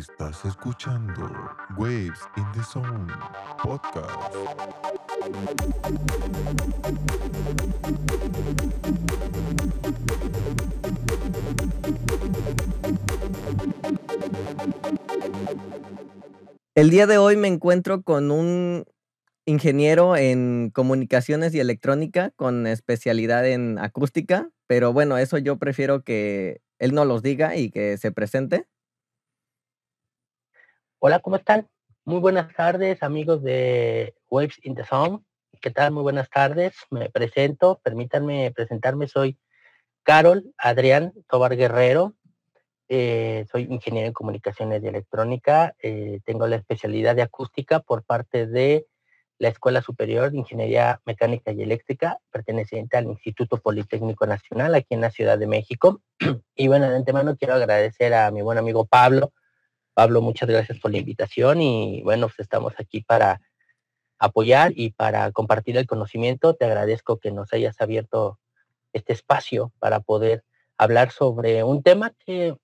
Estás escuchando Waves in the Zone Podcast. El día de hoy me encuentro con un ingeniero en comunicaciones y electrónica con especialidad en acústica, pero bueno, eso yo prefiero que él no los diga y que se presente. Hola, ¿cómo están? Muy buenas tardes, amigos de Waves in the Zone. ¿Qué tal? Muy buenas tardes. Me presento, permítanme presentarme. Soy Carol Adrián Tobar Guerrero. Eh, soy ingeniero en comunicaciones y electrónica. Eh, tengo la especialidad de acústica por parte de la Escuela Superior de Ingeniería Mecánica y Eléctrica, perteneciente al Instituto Politécnico Nacional aquí en la Ciudad de México. Y bueno, de antemano quiero agradecer a mi buen amigo Pablo. Pablo, muchas gracias por la invitación y bueno, pues estamos aquí para apoyar y para compartir el conocimiento. Te agradezco que nos hayas abierto este espacio para poder hablar sobre un tema que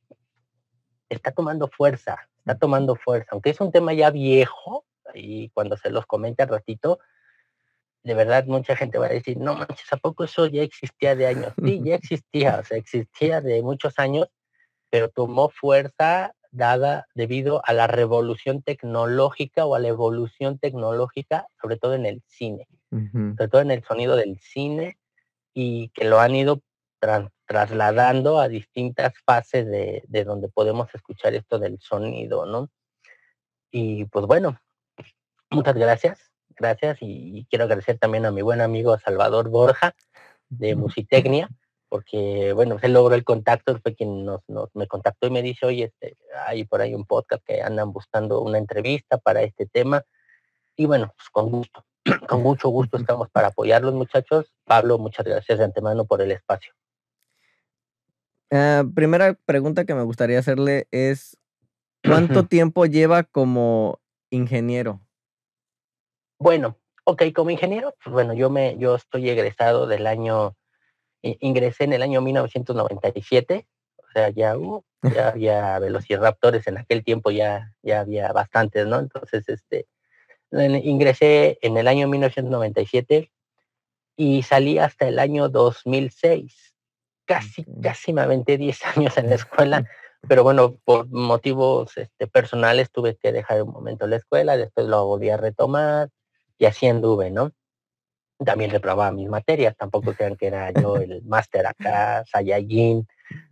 está tomando fuerza, está tomando fuerza, aunque es un tema ya viejo, y cuando se los comente al ratito, de verdad mucha gente va a decir, no manches, ¿a poco eso ya existía de años? Sí, ya existía, o sea, existía de muchos años, pero tomó fuerza dada debido a la revolución tecnológica o a la evolución tecnológica, sobre todo en el cine, sobre todo en el sonido del cine, y que lo han ido trasladando a distintas fases de, de donde podemos escuchar esto del sonido, ¿no? Y pues bueno, Muchas gracias, gracias y quiero agradecer también a mi buen amigo Salvador Borja de Musitecnia, porque bueno, se logró el contacto, fue quien nos, me contactó y me dice, oye, este, hay por ahí un podcast que andan buscando una entrevista para este tema. Y bueno, pues con gusto, con mucho gusto estamos para apoyarlos muchachos. Pablo, muchas gracias de antemano por el espacio. Ah, primera pregunta que me gustaría hacerle es, ¿cuánto tiempo lleva como ingeniero? Bueno, ok, como ingeniero, pues bueno, yo me, yo estoy egresado del año, ingresé en el año 1997, o sea, ya, uh, ya había velociraptores en aquel tiempo, ya, ya había bastantes, ¿no? Entonces, este, ingresé en el año 1997 y salí hasta el año 2006. Casi, casi me aventé 10 años en la escuela, pero bueno, por motivos este, personales tuve que dejar un momento la escuela, después lo volví a retomar, y así anduve, ¿no? También reprobaba mis materias, tampoco crean que era yo el máster acá, Saiyajin,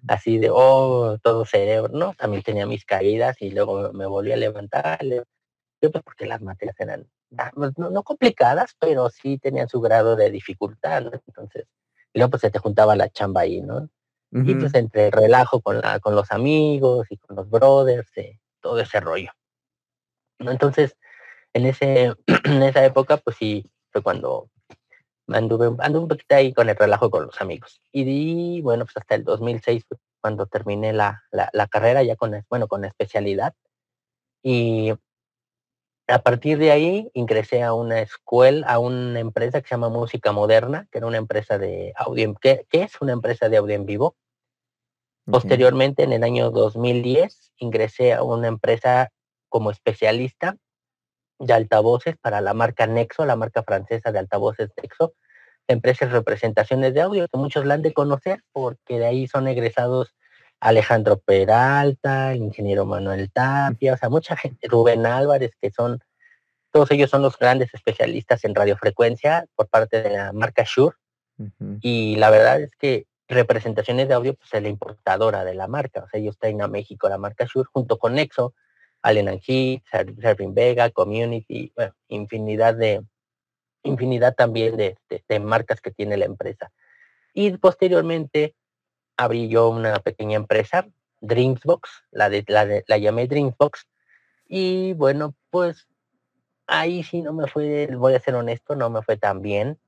así de, oh, todo cerebro, ¿no? También tenía mis caídas y luego me volví a levantar, yo pues porque las materias eran, ah, pues, no, complicadas, pero sí tenían su grado de dificultad, ¿no? Entonces, y luego pues se te juntaba la chamba ahí, ¿no? Y pues entre el relajo con, la, con los amigos y con los brothers, eh, todo ese rollo. ¿no? Entonces, en, ese, en esa época, pues sí, fue cuando anduve, anduve un poquito ahí con el relajo con los amigos. Y, bueno, pues hasta el 2006 cuando terminé la, la, carrera ya con, bueno, con especialidad. Y a partir de ahí ingresé a una escuela, a una empresa que se llama Música Moderna, que era una empresa de audio, que, es una empresa de audio en vivo. Posteriormente, en el año 2010, ingresé a una empresa como especialista de altavoces para la marca Nexo, la marca francesa de altavoces Nexo, empresas representaciones de audio, que muchos la han de conocer porque de ahí son egresados Alejandro Peralta, el ingeniero Manuel Tapia, o sea, mucha gente, Rubén Álvarez, que son, todos ellos son los grandes especialistas en radiofrecuencia por parte de la marca Shure. Y la verdad es que representaciones de audio, pues es la importadora de la marca, o sea, ellos traen a México la marca Shure junto con Nexo, Allen and Serving Vega, Community, bueno, infinidad de infinidad también de, marcas que tiene la empresa. Y posteriormente abrí yo una pequeña empresa, Dreamsbox, la, de, la, de, la llamé Dreamsbox, y bueno, pues ahí sí no me fue, voy a ser honesto, no me fue tan bien,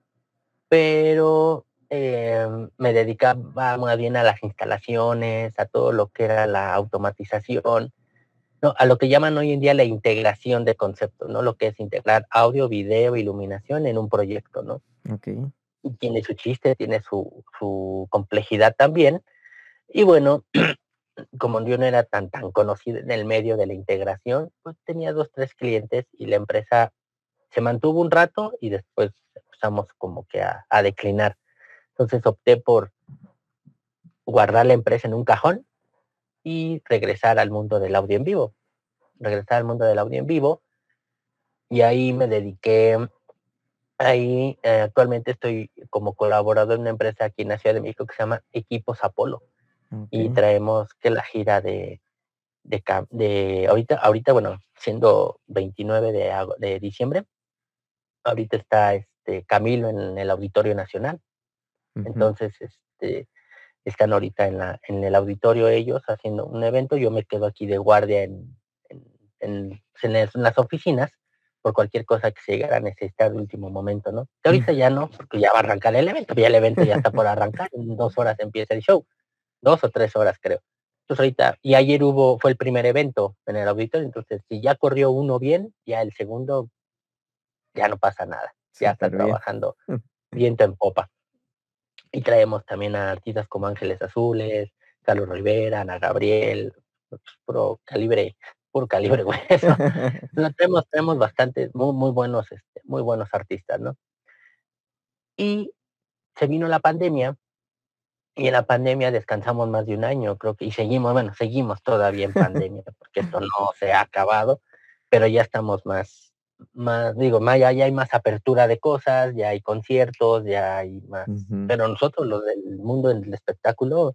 pero em, me dedicaba muy bien a las instalaciones, a todo lo que era la automatización, a lo que llaman hoy en día la integración de conceptos, ¿no? Lo que es integrar audio, video, iluminación en un proyecto, ¿no? Tiene su chiste, tiene su, complejidad también. Y bueno, como yo no era tan, tan conocido en el medio de la integración, pues tenía dos, tres clientes y la empresa se mantuvo un rato y después empezamos como que a, a declinar. Entonces opté por guardar la empresa en un cajón y regresar al mundo del audio en vivo. Regresar al mundo del audio en vivo. Y ahí me dediqué, ahí eh, actualmente estoy como colaborador en una empresa aquí en la Ciudad de México que se llama Equipos Apolo. Y traemos que la gira de, de, de, ahorita, ahorita, bueno, siendo 29 de, de diciembre, ahorita está este Camilo en el Auditorio Nacional. Entonces, este, están ahorita en, la, en el auditorio ellos haciendo un evento, yo me quedo aquí de guardia en, en, en, las oficinas por cualquier cosa que se llegara a necesitar de último momento, ¿no? Que ahorita ya no, porque ya va a arrancar el evento, ya el evento ya está por arrancar, en dos horas empieza el show, dos o tres horas creo. Entonces ahorita, y ayer hubo, fue el primer evento en el auditorio, entonces si ya corrió uno bien, ya el segundo, ya no pasa nada, ya está trabajando viento en popa. Y traemos también a artistas como Ángeles Azules, Carlos Rivera, Ana Gabriel, pues, puro calibre, puro calibre tenemos, tenemos bastantes, muy, muy buenos, este, muy buenos artistas, ¿no? Y se vino la pandemia, y en la pandemia descansamos más de un año, creo que, y seguimos, bueno, seguimos todavía en pandemia, porque esto no se ha acabado, pero ya estamos más, más, digo, más, ya, hay más apertura de cosas, ya hay conciertos, ya hay más. Pero nosotros, los del mundo del espectáculo,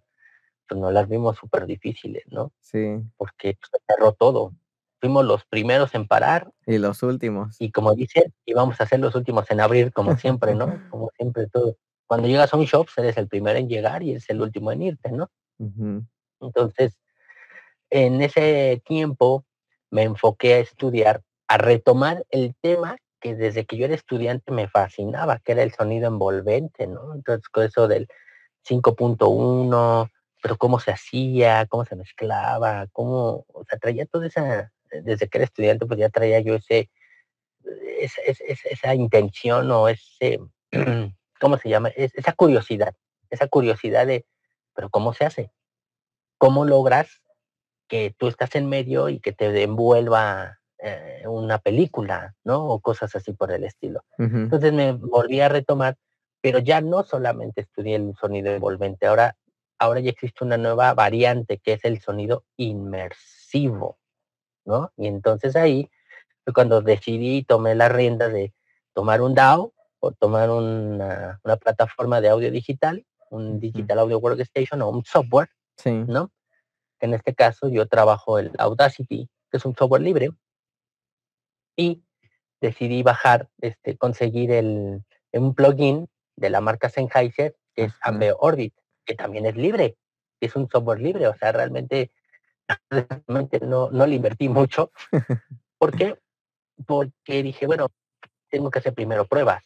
pues nos las vimos súper difíciles, ¿no? Sí. Porque pues, se cerró todo. Fuimos los primeros en parar. Y los últimos. Y como dicen, íbamos a ser los últimos en abrir, como siempre, ¿no? como siempre todo. Cuando llegas a un shop, eres el primero en llegar y eres el último en irte, ¿no? Entonces, en ese tiempo me enfoqué a estudiar a retomar el tema que desde que yo era estudiante me fascinaba, que era el sonido envolvente, ¿no? Entonces, con eso del 5.1, pero cómo se hacía, cómo se mezclaba, cómo, o sea, traía toda esa, desde que era estudiante, pues ya traía yo ese, esa, esa intención o ese, ¿cómo se llama? esa curiosidad, esa curiosidad de, pero ¿cómo se hace? ¿Cómo logras que tú estás en medio y que te envuelva eh, una película, ¿no? O cosas así por el estilo. Entonces me volví a retomar, pero ya no solamente estudié el sonido envolvente, ahora, ahora ya existe una nueva variante que es el sonido inmersivo, ¿no? Y entonces ahí fue cuando decidí y tomé la rienda de tomar un DAO o tomar una, plataforma de audio digital, un Digital Audio Workstation o un software, ¿no? En este caso yo trabajo el Audacity, que es un software libre, y decidí bajar, este, conseguir el, un plugin de la marca Sennheiser, que es Ambe Orbit, que también es libre, es un software libre, o sea, realmente, realmente no, no le invertí mucho. ¿Por qué? Porque dije, bueno, tengo que hacer primero pruebas.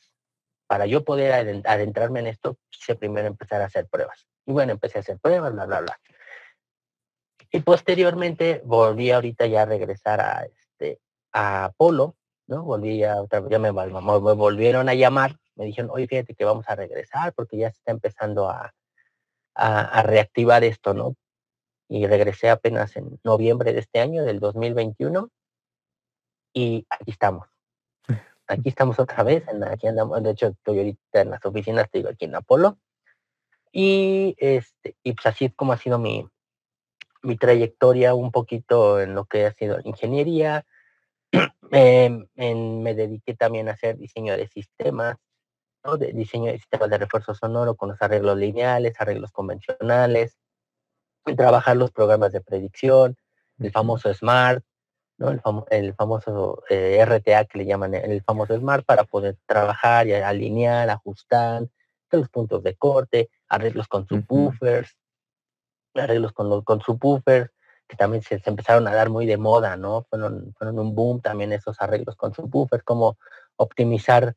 Para yo poder adentrarme en esto, quise primero empezar a hacer pruebas. Y bueno, empecé a hacer pruebas, bla, bla, bla. Y posteriormente volví ahorita ya a regresar a, a Polo, ¿no? Volví a otra ya me, me, volvieron a llamar, me dijeron, oye, fíjate que vamos a regresar porque ya se está empezando a, a, reactivar esto, ¿no? Y regresé apenas en noviembre de este año, del 2021, y aquí estamos. Aquí estamos otra vez, en, aquí andamos, de hecho estoy ahorita en las oficinas, te digo, aquí en Apolo, y, este, y pues así como ha sido mi, mi trayectoria un poquito en lo que ha sido ingeniería, Em, me dediqué también a hacer diseño de sistemas, ¿no? de diseño de sistemas de refuerzo sonoro con los arreglos lineales, arreglos convencionales, trabajar los programas de predicción, el famoso SMART, ¿no? el, famoso eh, RTA que le llaman el famoso SMART para poder trabajar y alinear, ajustar los puntos de corte, arreglos con subwoofers, arreglos con, los, con subwoofers, que también se, empezaron a dar muy de moda, ¿no? Fueron, fueron un boom también esos arreglos con subwoofers, como optimizar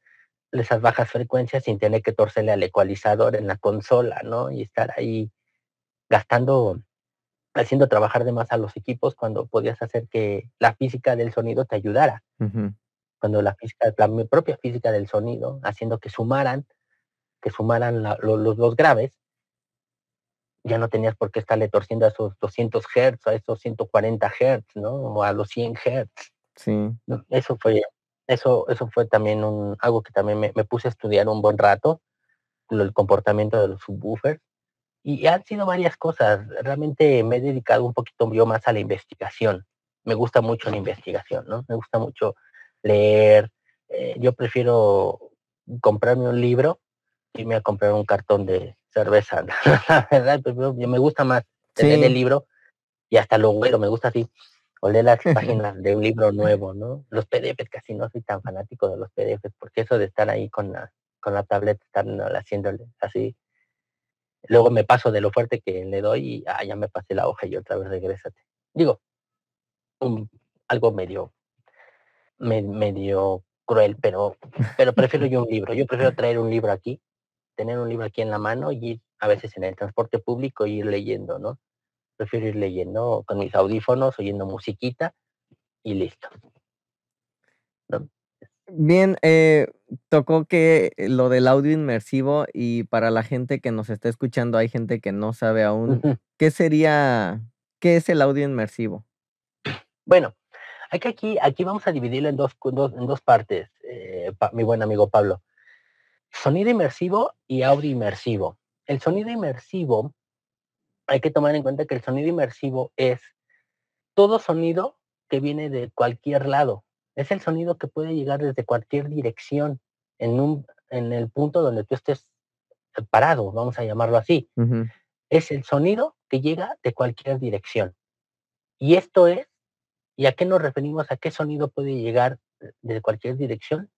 esas bajas frecuencias sin tener que torcerle al ecualizador en la consola, ¿no? Y estar ahí gastando, haciendo trabajar de más a los equipos cuando podías hacer que la física del sonido te ayudara. Cuando la física, la propia física del sonido, haciendo que sumaran, que sumaran los, los graves, ya no tenías por qué estarle torciendo a esos 200 Hz, a esos 140 Hz, ¿no? O a los 100 Hz. Sí. Eso fue, eso, eso fue también un, algo que también me, me puse a estudiar un buen rato, el comportamiento de los subwoofers. Y han sido varias cosas. Realmente me he dedicado un poquito yo más a la investigación. Me gusta mucho la investigación, ¿no? Me gusta mucho leer. Eh, yo prefiero comprarme un libro y me a comprar un cartón de cerveza. la verdad, pues, me gusta más tener el libro y hasta lo huelo, me gusta así oler las páginas de un libro nuevo, ¿no? Los PDFs casi no soy tan fanático de los PDFs porque eso de estar ahí con la, con la tableta, estar haciéndole así. Luego me paso de lo fuerte que le doy y ah, ya me pasé la hoja y otra vez regrésate. Digo, algo medio, medio cruel, pero, pero prefiero yo un libro. Yo prefiero traer un libro aquí, tener un libro aquí en la mano y ir a veces en el transporte público ir leyendo, ¿no? Prefiero ir leyendo con mis audífonos, oyendo musiquita y listo. Bien, eh, tocó que lo del audio inmersivo y para la gente que nos está escuchando, hay gente que no sabe aún, ¿qué sería, qué es el audio inmersivo? Bueno, Aquí, aquí, vamos a dividirlo en dos, en dos partes, eh, mi buen amigo Pablo. Sonido inmersivo y audio inmersivo. El sonido inmersivo, hay que tomar en cuenta que el sonido inmersivo es todo sonido que viene de cualquier lado. Es el sonido que puede llegar desde cualquier dirección en, un, en el punto donde tú estés parado, vamos a llamarlo así. Es el sonido que llega de cualquier dirección. Y esto es ¿Y a qué nos referimos? ¿A qué sonido puede llegar de cualquier dirección?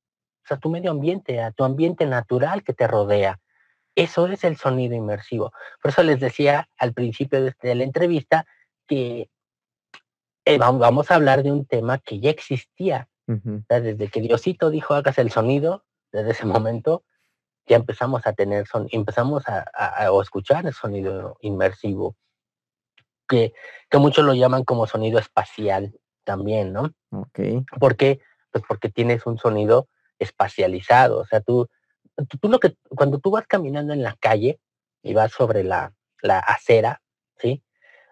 O sea, tu medio ambiente, a tu ambiente natural que te rodea. Eso es el sonido inmersivo. Por eso les decía al principio de, este, la entrevista que eh, vamos a hablar de un tema que ya existía. desde que Diosito dijo hagas el sonido, desde ese momento ya empezamos a tener son, empezamos a, escuchar el sonido inmersivo, que, que muchos lo llaman como sonido espacial también, ¿no? Ok. ¿Por qué? Pues porque tienes un sonido espacializado, o sea, tú, tú, lo que, cuando tú vas caminando en la calle y vas sobre la, la acera, ¿sí?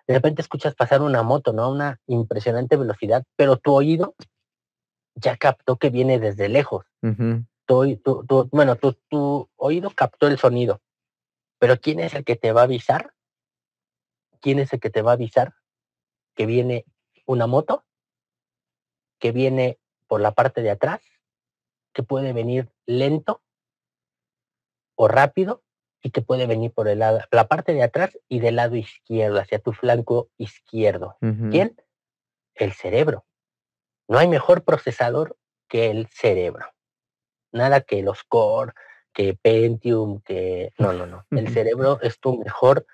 De repente escuchas pasar una moto, ¿no? A una impresionante velocidad, pero tu oído ya captó que viene desde lejos. bueno, tu, tu oído captó el sonido, pero ¿quién es el que te va a avisar? ¿Quién es el que te va a avisar que viene una moto que viene por la parte de atrás, que puede venir lento o rápido y que puede venir por el lado, la parte de atrás y del lado izquierdo, hacia tu flanco izquierdo. ¿Quién? El cerebro. No hay mejor procesador que el cerebro. Nada que los Core, que Pentium, que... No, no, no. El cerebro es tu mejor,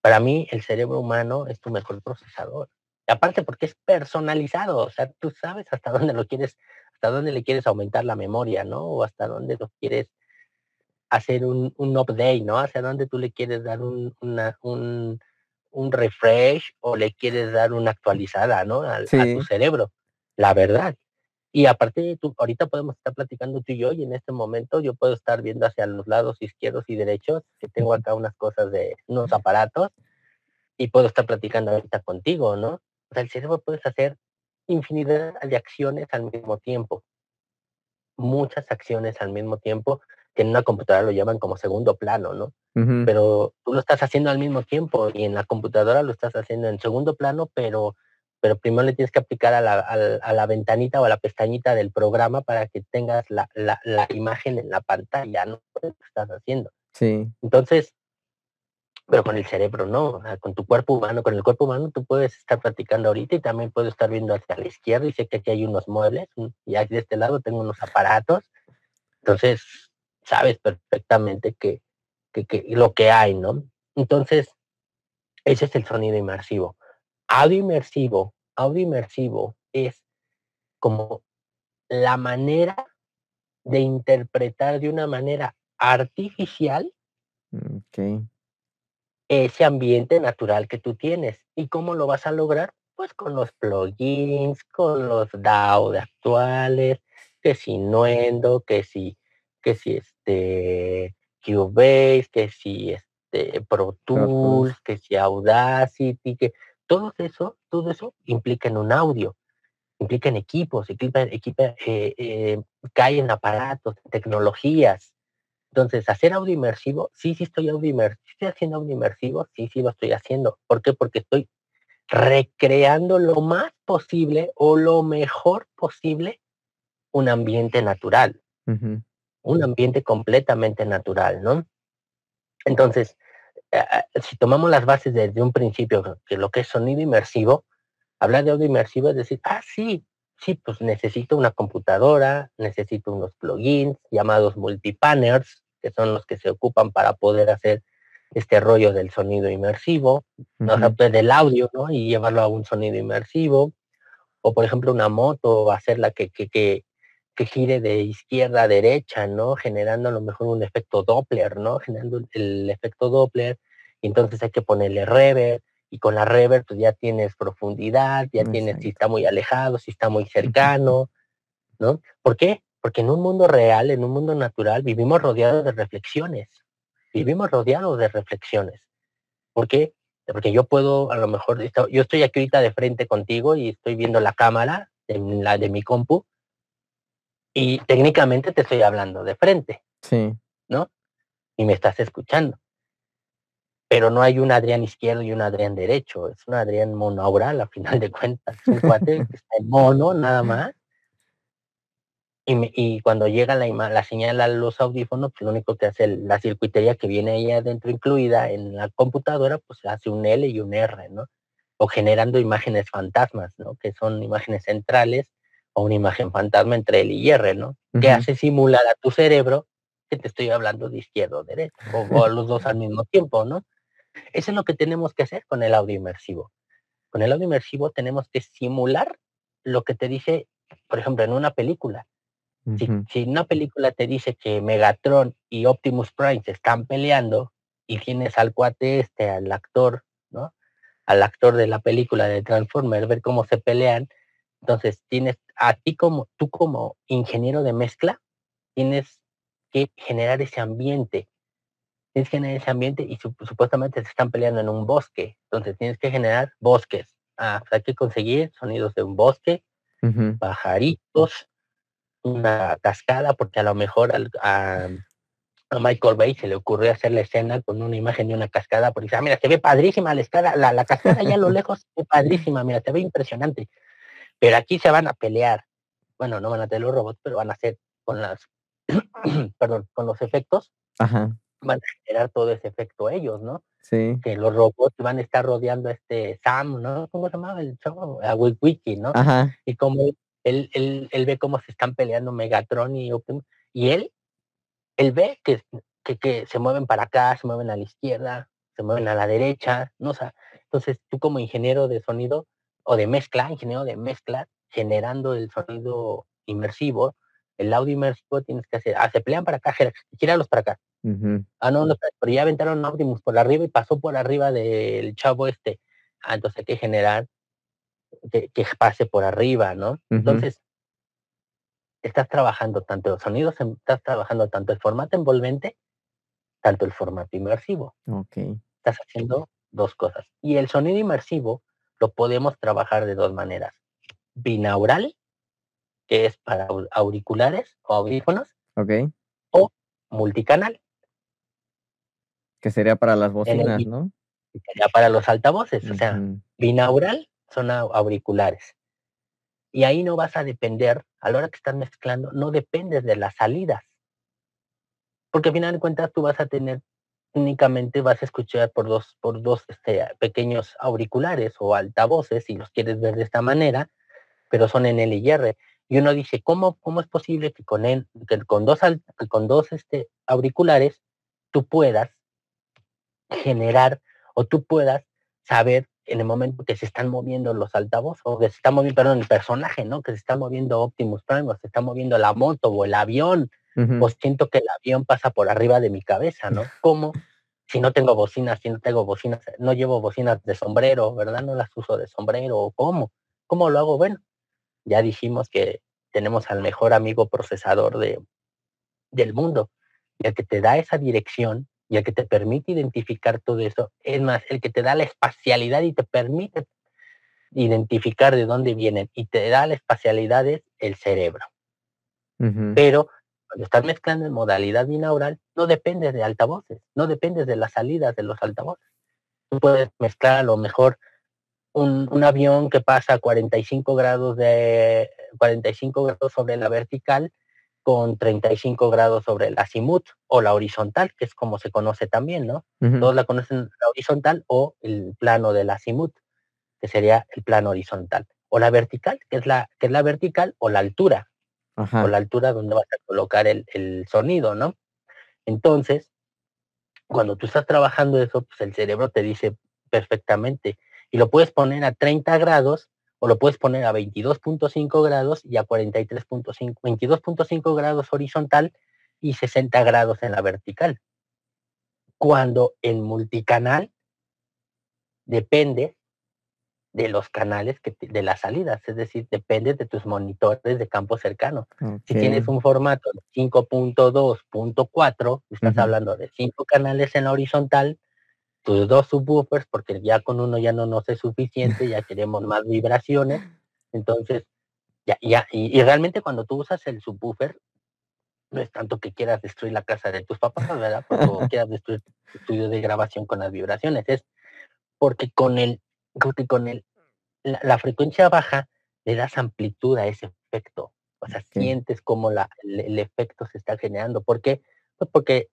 para mí el cerebro humano es tu mejor procesador aparte porque es personalizado, o sea, tú sabes hasta dónde lo quieres, hasta dónde le quieres aumentar la memoria, ¿no? O hasta dónde lo quieres hacer un, un update, ¿no? Hacia dónde tú le quieres dar un, un, un refresh o le quieres dar una actualizada, ¿no? A, tu cerebro, la verdad. Y aparte, tú, ahorita podemos estar platicando tú y yo, y en este momento yo puedo estar viendo hacia los lados izquierdos y derechos, que tengo acá unas cosas de unos aparatos, y puedo estar platicando ahorita contigo, ¿no? el cerebro puedes hacer infinidad de acciones al mismo tiempo. Muchas acciones al mismo tiempo, que en una computadora lo llaman como segundo plano, ¿no? Pero tú lo estás haciendo al mismo tiempo y en la computadora lo estás haciendo en segundo plano, pero, pero primero le tienes que aplicar a la, a, la ventanita o a la pestañita del programa para que tengas la, la, la imagen en la pantalla, ¿no? Lo estás haciendo. Sí. Entonces, pero con el cerebro no, con tu cuerpo humano, con el cuerpo humano tú puedes estar platicando ahorita y también puedo estar viendo hacia la izquierda y sé que aquí hay unos muebles y aquí de este lado tengo unos aparatos, entonces sabes perfectamente que, que, lo que hay, ¿no? Entonces, ese es el sonido inmersivo. Audio inmersivo, audio inmersivo es como la manera de interpretar de una manera artificial okay ese ambiente natural que tú tienes. ¿Y cómo lo vas a lograr? Pues con los plugins, con los DAO de actuales, que si Nuendo, que si, que si este Cubase, que si este Pro Tools, que si Audacity, que todo eso, todo eso implica en un audio, implica en equipos, implica, equipa, eh, eh, cae en aparatos, tecnologías. Entonces, hacer audio inmersivo, sí, sí estoy audio inmersivo, estoy haciendo audio inmersivo, sí, sí lo estoy haciendo. ¿Por qué? Porque estoy recreando lo más posible o lo mejor posible un ambiente natural, un ambiente completamente natural, ¿no? Entonces, eh, eh, si tomamos las bases desde un principio, que lo que es sonido inmersivo, hablar de audio inmersivo es decir, ah, sí, sí, pues necesito una computadora, necesito unos plugins llamados multipanners, que son los que se ocupan para poder hacer este rollo del sonido inmersivo, no del audio, ¿no? Y llevarlo a un sonido inmersivo. O por ejemplo una moto, hacerla que, que, que, que gire de izquierda a derecha, ¿no? Generando a lo mejor un efecto Doppler, ¿no? Generando el efecto Doppler. Y entonces hay que ponerle reverb. Y con la reverb pues ya tienes profundidad, ya tienes si está muy alejado, si está muy cercano, ¿no? ¿Por qué? Porque en un mundo real, en un mundo natural, vivimos rodeados de reflexiones vivimos rodeados de reflexiones. ¿Por qué? Porque yo puedo, a lo mejor, yo estoy aquí ahorita de frente contigo y estoy viendo la cámara, en la de mi compu, y técnicamente te estoy hablando de frente. Sí. ¿No? Y me estás escuchando. Pero no hay un Adrián izquierdo y un Adrián derecho, es un Adrián monaural a final de cuentas. Un cuate que está en mono, nada más, y, cuando llega la, la señal a los audífonos, pues lo único que hace la circuitería que viene ahí adentro incluida en la computadora, pues hace un L y un R, ¿no? O generando imágenes fantasmas, ¿no? Que son imágenes centrales o una imagen fantasma entre L y R, ¿no? Que hace simular a tu cerebro que te estoy hablando de izquierda o derecha, o, los dos al mismo tiempo, ¿no? Eso es lo que tenemos que hacer con el audio inmersivo. Con el audio inmersivo tenemos que simular lo que te dice, por ejemplo, en una película si, una película te dice que Megatron y Optimus Prime se están peleando y tienes al cuate este, al actor, ¿no? Al actor de la película de Transformers, ver cómo se pelean, entonces tienes a ti como, tú como ingeniero de mezcla, tienes que generar ese ambiente. Tienes que generar ese ambiente y supuestamente se están peleando en un bosque. Entonces tienes que generar bosques. Ah, pues hay que conseguir sonidos de un bosque, pajaritos, una cascada, porque a lo mejor a, Michael Bay se le ocurrió hacer la escena con una imagen de una cascada, porque dice, ah, mira, se ve padrísima la, la, la cascada allá a lo lejos, se ve padrísima, mira, se ve impresionante. Pero aquí se van a pelear. Bueno, no van a tener los robots, pero van a hacer con las, perdón, con los efectos, Ajá. van a generar todo ese efecto ellos, ¿no? Sí. Que los robots van a estar rodeando a este Sam, ¿no? ¿Cómo se llama el chavo? A Wiki, ¿no? Ajá. Y como él, él, él, ve cómo se están peleando Megatron y Optimus, y él, él ve que, que, que, se mueven para acá, se mueven a la izquierda, se mueven a la derecha, ¿no? O sea, entonces tú como ingeniero de sonido o de mezcla, ingeniero de mezcla, generando el sonido inmersivo, el audio inmersivo tienes que hacer, ah, se pelean para acá, gíralos para acá. Ah, no, no, pero ya aventaron Optimus por arriba y pasó por arriba del chavo este. Ah, entonces hay que generar que, pase por arriba, ¿no? Entonces, estás trabajando tanto los sonidos, estás trabajando tanto el formato envolvente, tanto el formato inmersivo. Ok. Estás haciendo dos cosas. Y el sonido inmersivo lo podemos trabajar de dos maneras. Binaural, que es para auriculares o audífonos. Ok. O multicanal. Que sería para las bocinas, ¿no? Sería para los altavoces. O sea, binaural son auriculares. Y ahí no vas a depender, a la hora que estás mezclando, no dependes de las salidas. Porque al final de cuentas tú vas a tener, únicamente vas a escuchar por dos, por dos este, pequeños auriculares o altavoces, si los quieres ver de esta manera, pero son en L y uno dice, ¿cómo, cómo es posible que con, él, que con dos, con dos este, auriculares tú puedas generar o tú puedas saber en el momento que se están moviendo los altavoces, o que se está moviendo, perdón, el personaje, ¿no? Que se está moviendo Optimus Prime, o se está moviendo la moto o el avión, pues siento que el avión pasa por arriba de mi cabeza, ¿no? ¿Cómo? Si no tengo bocinas, si no tengo bocinas, no llevo bocinas de sombrero, ¿verdad? No las uso de sombrero, ¿cómo? ¿Cómo lo hago? Bueno, ya dijimos que tenemos al mejor amigo procesador de, del mundo, el que te da esa dirección y el que te permite identificar todo eso, es más, el que te da la espacialidad y te permite identificar de dónde vienen y te da la espacialidad es el cerebro. Pero cuando estás mezclando en modalidad binaural, no dependes de altavoces, no dependes de las salidas de los altavoces. Tú puedes mezclar a lo mejor un, un, avión que pasa a 45 grados de 45 grados sobre la vertical con 35 grados sobre el azimut o la horizontal, que es como se conoce también, ¿no? Todos la conocen la horizontal o el plano del azimut, que sería el plano horizontal, o la vertical, que es la, que es la vertical, o la altura, o la altura donde vas a colocar el, el sonido, ¿no? Entonces, cuando tú estás trabajando eso, pues el cerebro te dice perfectamente, y lo puedes poner a 30 grados o lo puedes poner a 22.5 grados y a 43.5, 22.5 grados horizontal y 60 grados en la vertical. Cuando en multicanal depende de los canales que de las salidas, es decir, depende de tus monitores de campo cercano. Si tienes un formato 5.2.4, estás hablando de cinco canales en la horizontal, tus dos subwoofers, porque ya con uno ya no nos es suficiente, ya queremos más vibraciones. Entonces, ya, ya, y, realmente cuando tú usas el subwoofer, no es tanto que quieras destruir la casa de tus papás, ¿verdad? O quieras destruir tu estudio de grabación con las vibraciones, es porque con el, porque con el, la, frecuencia baja le das amplitud a ese efecto. O sea, sientes como la, el, efecto se está generando. ¿Por qué? Pues porque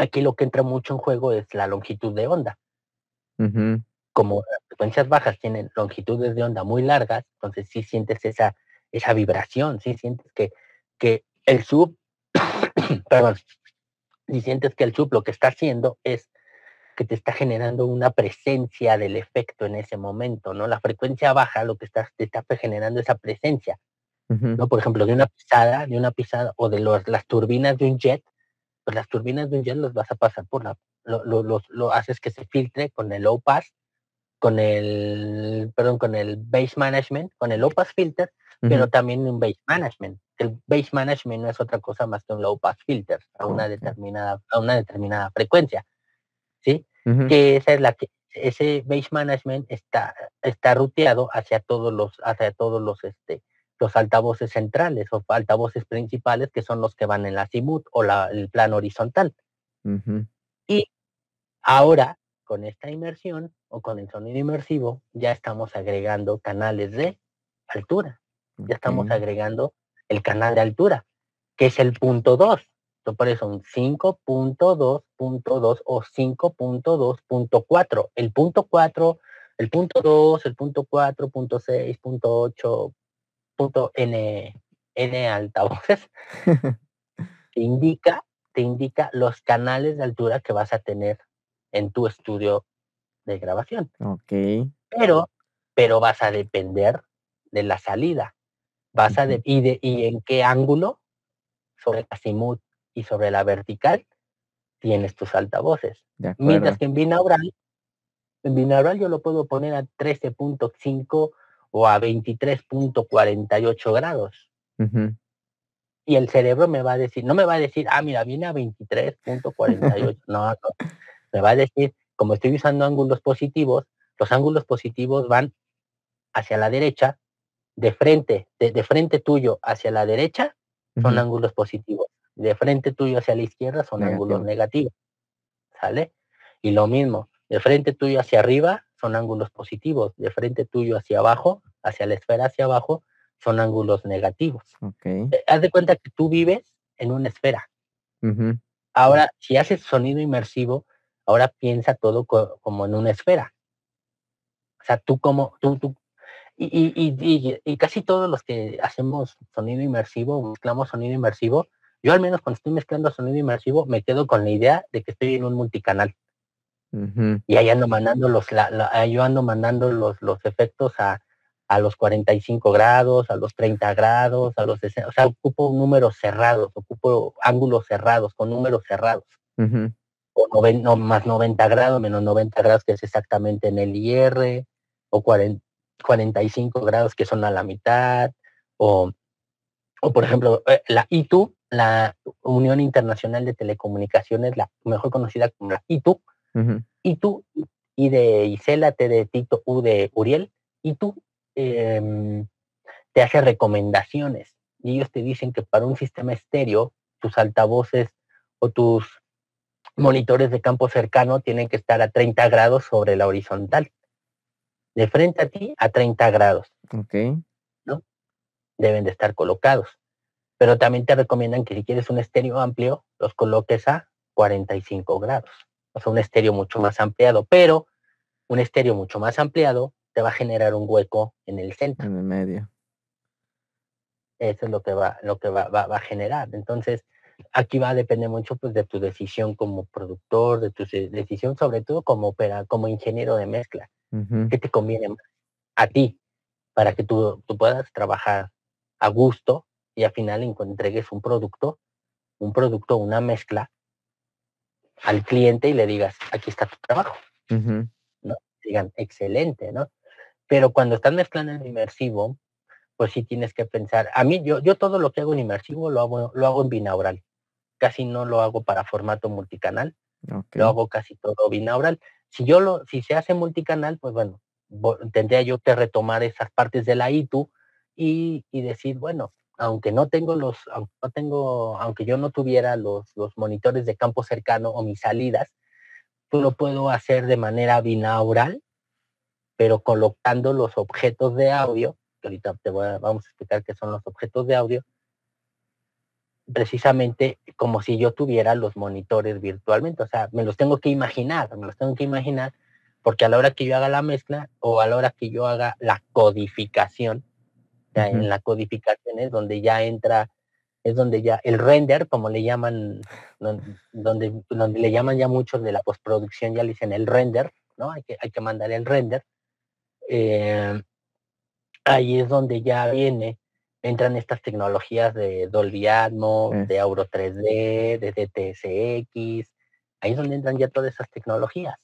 Aquí lo que entra mucho en juego es la longitud de onda. Como las frecuencias bajas tienen longitudes de onda muy largas, entonces sí sientes esa, esa vibración, sí sientes que, que el sub, perdón, si sientes que el sub lo que está haciendo es que te está generando una presencia del efecto en ese momento, ¿no? La frecuencia baja lo que está, te está generando esa presencia, ¿no? Por ejemplo, de una pisada, de una pisada o de las turbinas de un jet, pues las turbinas de un jet los vas a pasar por la, lo, lo, lo, haces que se filtre con el low pass, con el, perdón, con el base management, con el low pass filter, pero también un base management. El base management no es otra cosa más que un low pass filter a una determinada, a una determinada frecuencia. ¿Sí? Que esa es la que ese base management está, está ruteado hacia todos los, hacia todos los este, los altavoces centrales o altavoces principales que son los que van en la azimut o la, el plano horizontal. Y ahora, con esta inmersión o con el sonido inmersivo, ya estamos agregando canales de altura. Ya estamos agregando el canal de altura, que es el punto 2. Por eso un 5.2.2 o 5.2.4. El punto 4, el punto 2, el punto 4, punto 6, punto 8, N, N altavoces, te indica, te indica los canales de altura que vas a tener en tu estudio de grabación. Ok. Pero, pero vas a depender de la salida. Vas a de, y, de, y en qué ángulo sobre el azimut y sobre la vertical tienes tus altavoces. Mientras que en binaural, en binaural yo lo puedo poner a 13.5 o a 23.48 grados. Y el cerebro me va a decir, no me va a decir, ah, mira, viene a 23.48. no, no, me va a decir, como estoy usando ángulos positivos, los ángulos positivos van hacia la derecha, de frente, de, frente tuyo hacia la derecha, son ángulos positivos. De frente tuyo hacia la izquierda son ángulos negativos. ¿Sale? Y lo mismo, de frente tuyo hacia arriba son ángulos positivos, de frente tuyo hacia abajo, hacia la esfera hacia abajo, son ángulos negativos. Okay. Eh, haz de cuenta que tú vives en una esfera. Ahora, si haces sonido inmersivo, ahora piensa todo como en una esfera. O sea, tú como, tú, tú, y, y, y, y, casi todos los que hacemos sonido inmersivo, mezclamos sonido inmersivo, yo al menos cuando estoy mezclando sonido inmersivo me quedo con la idea de que estoy en un multicanal. Y ahí ando mandando los, yo ando mandando los, los efectos a, a los 45 grados, a los 30 grados, a los 60, o sea, ocupo números cerrados, ocupo ángulos cerrados, con números cerrados. O no, más 90 grados, menos 90 grados, que es exactamente en el IR, o 45 grados, que son a la mitad, o, o por ejemplo, eh, la I2, la Unión Internacional de Telecomunicaciones, la mejor conocida como la ITU, Ujú. ITU, I de Isela, T de Tito, U de Uriel, ITU em, te hace recomendaciones y ellos te dicen que para un sistema estéreo, tus altavoces o tus monitores de campo cercano tienen que estar a 30 grados sobre la horizontal. De frente a ti a 30 grados Ok. deben de estar colocados. Pero también te recomiendan que si quieres un estéreo amplio, los coloques a 45 grados. O sea, un estéreo mucho más ampliado. Pero un estéreo mucho más ampliado te va a generar un hueco en el centro. En el medio. Eso es lo que va, lo que va, va- va a generar. Entonces, aquí va a depender mucho pues, de tu decisión como productor, de tu decisión sobre todo como, opera, como ingeniero de mezcla. ¿Qué te conviene más a ti para que tú, tú puedas trabajar a gusto y al final entregues un producto, un producto, una mezcla al cliente y le digas, aquí está tu trabajo. Ujú. Digan, excelente, ¿no? Pero cuando estás mezclando en inmersivo, pues sí tienes que pensar. A mí, yo, yo todo lo que hago en inmersivo lo hago, lo hago en binaural. Casi no lo hago para formato multicanal. Lo hago casi todo binaural. Si yo lo, si se hace multicanal, pues bueno, tendría yo que retomar esas partes de la ITU y, y decir, bueno, aunque no tengo los, no tengo, aunque yo no tuviera los, monitores de campo cercano o mis salidas, pues lo puedo hacer de manera binaural, pero colocando los objetos de audio, que ahorita te voy vamos a explicar qué son los objetos de audio, precisamente como si yo tuviera los monitores virtualmente. O sea, me los tengo que imaginar, me los tengo que imaginar, porque a la hora que yo haga la mezcla o a la hora que yo haga la codificación, en la codificación es donde ya entra, es donde ya el render, como le llaman, don- donde, donde le llaman ya muchos de la postproducción, ya le dicen el render, ¿no? Hay que, hay que mandar el render. Eh, ahí es donde ya viene, entran estas tecnologías de Dolby Atmos, Es. de Auro 3D, de DTSX, ahí es donde entran ya todas esas tecnologías.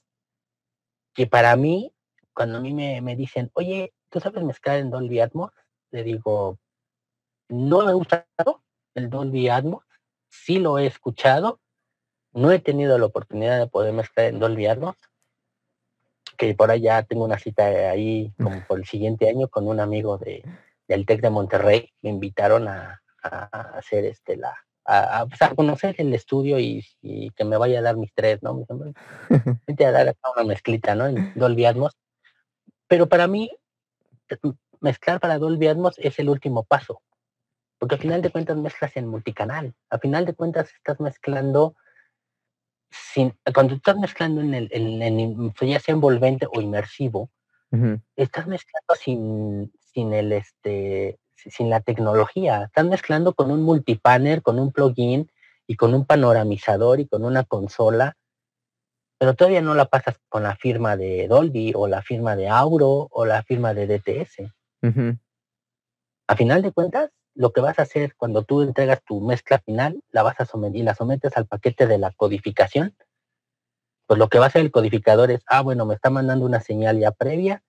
Que para mí, cuando a mí me, me dicen, oye, ¿tú sabes mezclar en Dolby Atmos? Le digo, no me gusta el Dolby Atmos, sí lo he escuchado, no he tenido la oportunidad de poder mezclar en Dolby Atmos, que por allá tengo una cita ahí como por el siguiente año con un amigo de, del TEC de Monterrey, me invitaron a, a hacer este la a, a, pues, a conocer el estudio y, y que me vaya a dar mis tres, ¿no? Me dicen, "Bueno, vente a dar acá una mezclita, ¿no? En Dolby Atmos. Pero para mí, mezclar para Dolby Atmos es el último paso. Porque al final de cuentas mezclas en multicanal. Al final de cuentas estás mezclando sin, cuando estás mezclando en el, en, en- ya sea envolvente o inmersivo, estás mezclando sin, sin el este si- sin la tecnología, estás mezclando con un multipanel, con un plugin y con un panoramizador y con una consola, pero todavía no la pasas con la firma de Dolby o la firma de Auro o la firma de DTS. A final de cuentas, lo que vas a hacer cuando tú entregas tu mezcla final, la vas a someter y la sometes al paquete de la codificación. Pues lo que va a hacer el codificador es, ah, bueno, me está mandando una señal ya previa,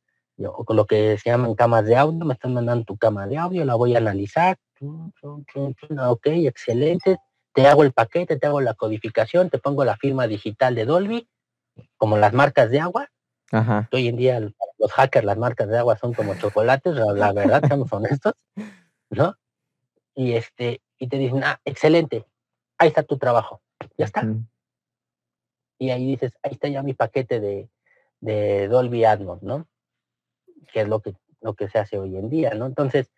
o con lo que se llaman camas de audio, me están mandando tu cama de audio, la voy a analizar, chun, ok, excelente, te hago el paquete, te hago la codificación, te pongo la firma digital de Dolby, como las marcas de agua, Ajá. hoy en día los hackers, las marcas de agua son como chocolates, la, verdad, seamos honestos, ¿no? Y este, y te dicen, ah, excelente, ahí está tu trabajo, ya está. Y ahí dices, ahí está ya mi paquete de, de Dolby Atmos, ¿no? Que es lo que, lo que se hace hoy en día, ¿no? Entonces,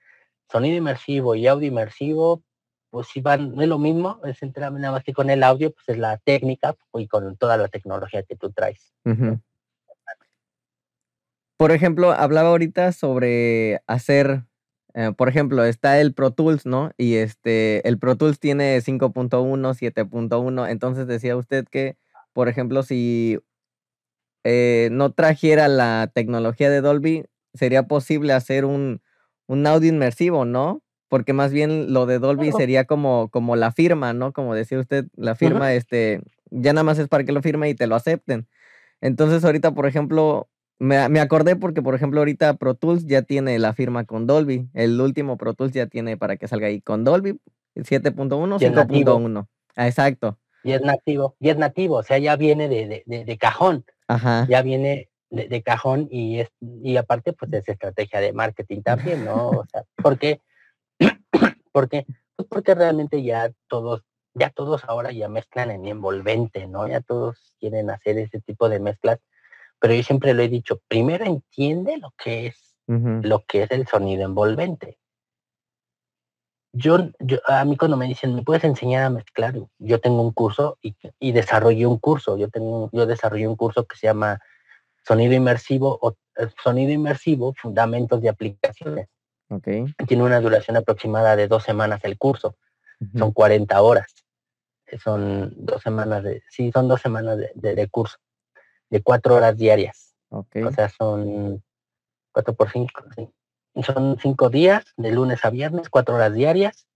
sonido inmersivo y audio inmersivo, pues si van, no es lo mismo, es entrar nada más que con el audio, pues es la técnica y con toda la tecnología que tú traes. Por ejemplo, hablaba ahorita sobre hacer, eh, por ejemplo, está el Pro Tools, ¿no? Y este, el Pro Tools tiene 5.1, 7.1, entonces decía usted que, por ejemplo, si eh, no trajera la tecnología de Dolby, sería posible hacer un, un audio inmersivo, ¿no? Porque más bien lo de Dolby sería como, como la firma, ¿no? Como decía usted, la firma, este, ya nada más es para que lo firme y te lo acepten. Entonces ahorita, por ejemplo, me, me acordé porque, por ejemplo, ahorita Pro Tools ya tiene la firma con Dolby. El último Pro Tools ya tiene para que salga ahí con Dolby. 7.1, Y es nativo. 5.1. Ah, exacto. Y es nativo, y es nativo, o sea, ya viene de, de, de- de cajón, Ajá. ya viene de, de cajón y es, y aparte, pues es estrategia de marketing también, ¿no? O sea, ¿por qué? ¿Por qué? Pues porque realmente ya todos, ya todos ahora ya mezclan en envolvente, ¿no? Ya todos quieren hacer ese tipo de mezclas, pero yo siempre lo he dicho, primero entiende lo que es lo que es el sonido envolvente. Yo, yo, a mí cuando me dicen, ¿me puedes enseñar a mezclar? Yo tengo un curso y, y desarrollé un curso. Yo tengo, yo desarrollé un curso que se llama Sonido Inmersivo o eh, Sonido Inmersivo, Fundamentos de Aplicaciones. Tiene una duración aproximada de dos semanas el curso. Son 40 horas. Son dos semanas de, sí, son dos semanas de, de- de curso, de cuatro horas diarias. O sea, son cuatro por cinco, sí. Son cinco días, de lunes a viernes, cuatro horas diarias,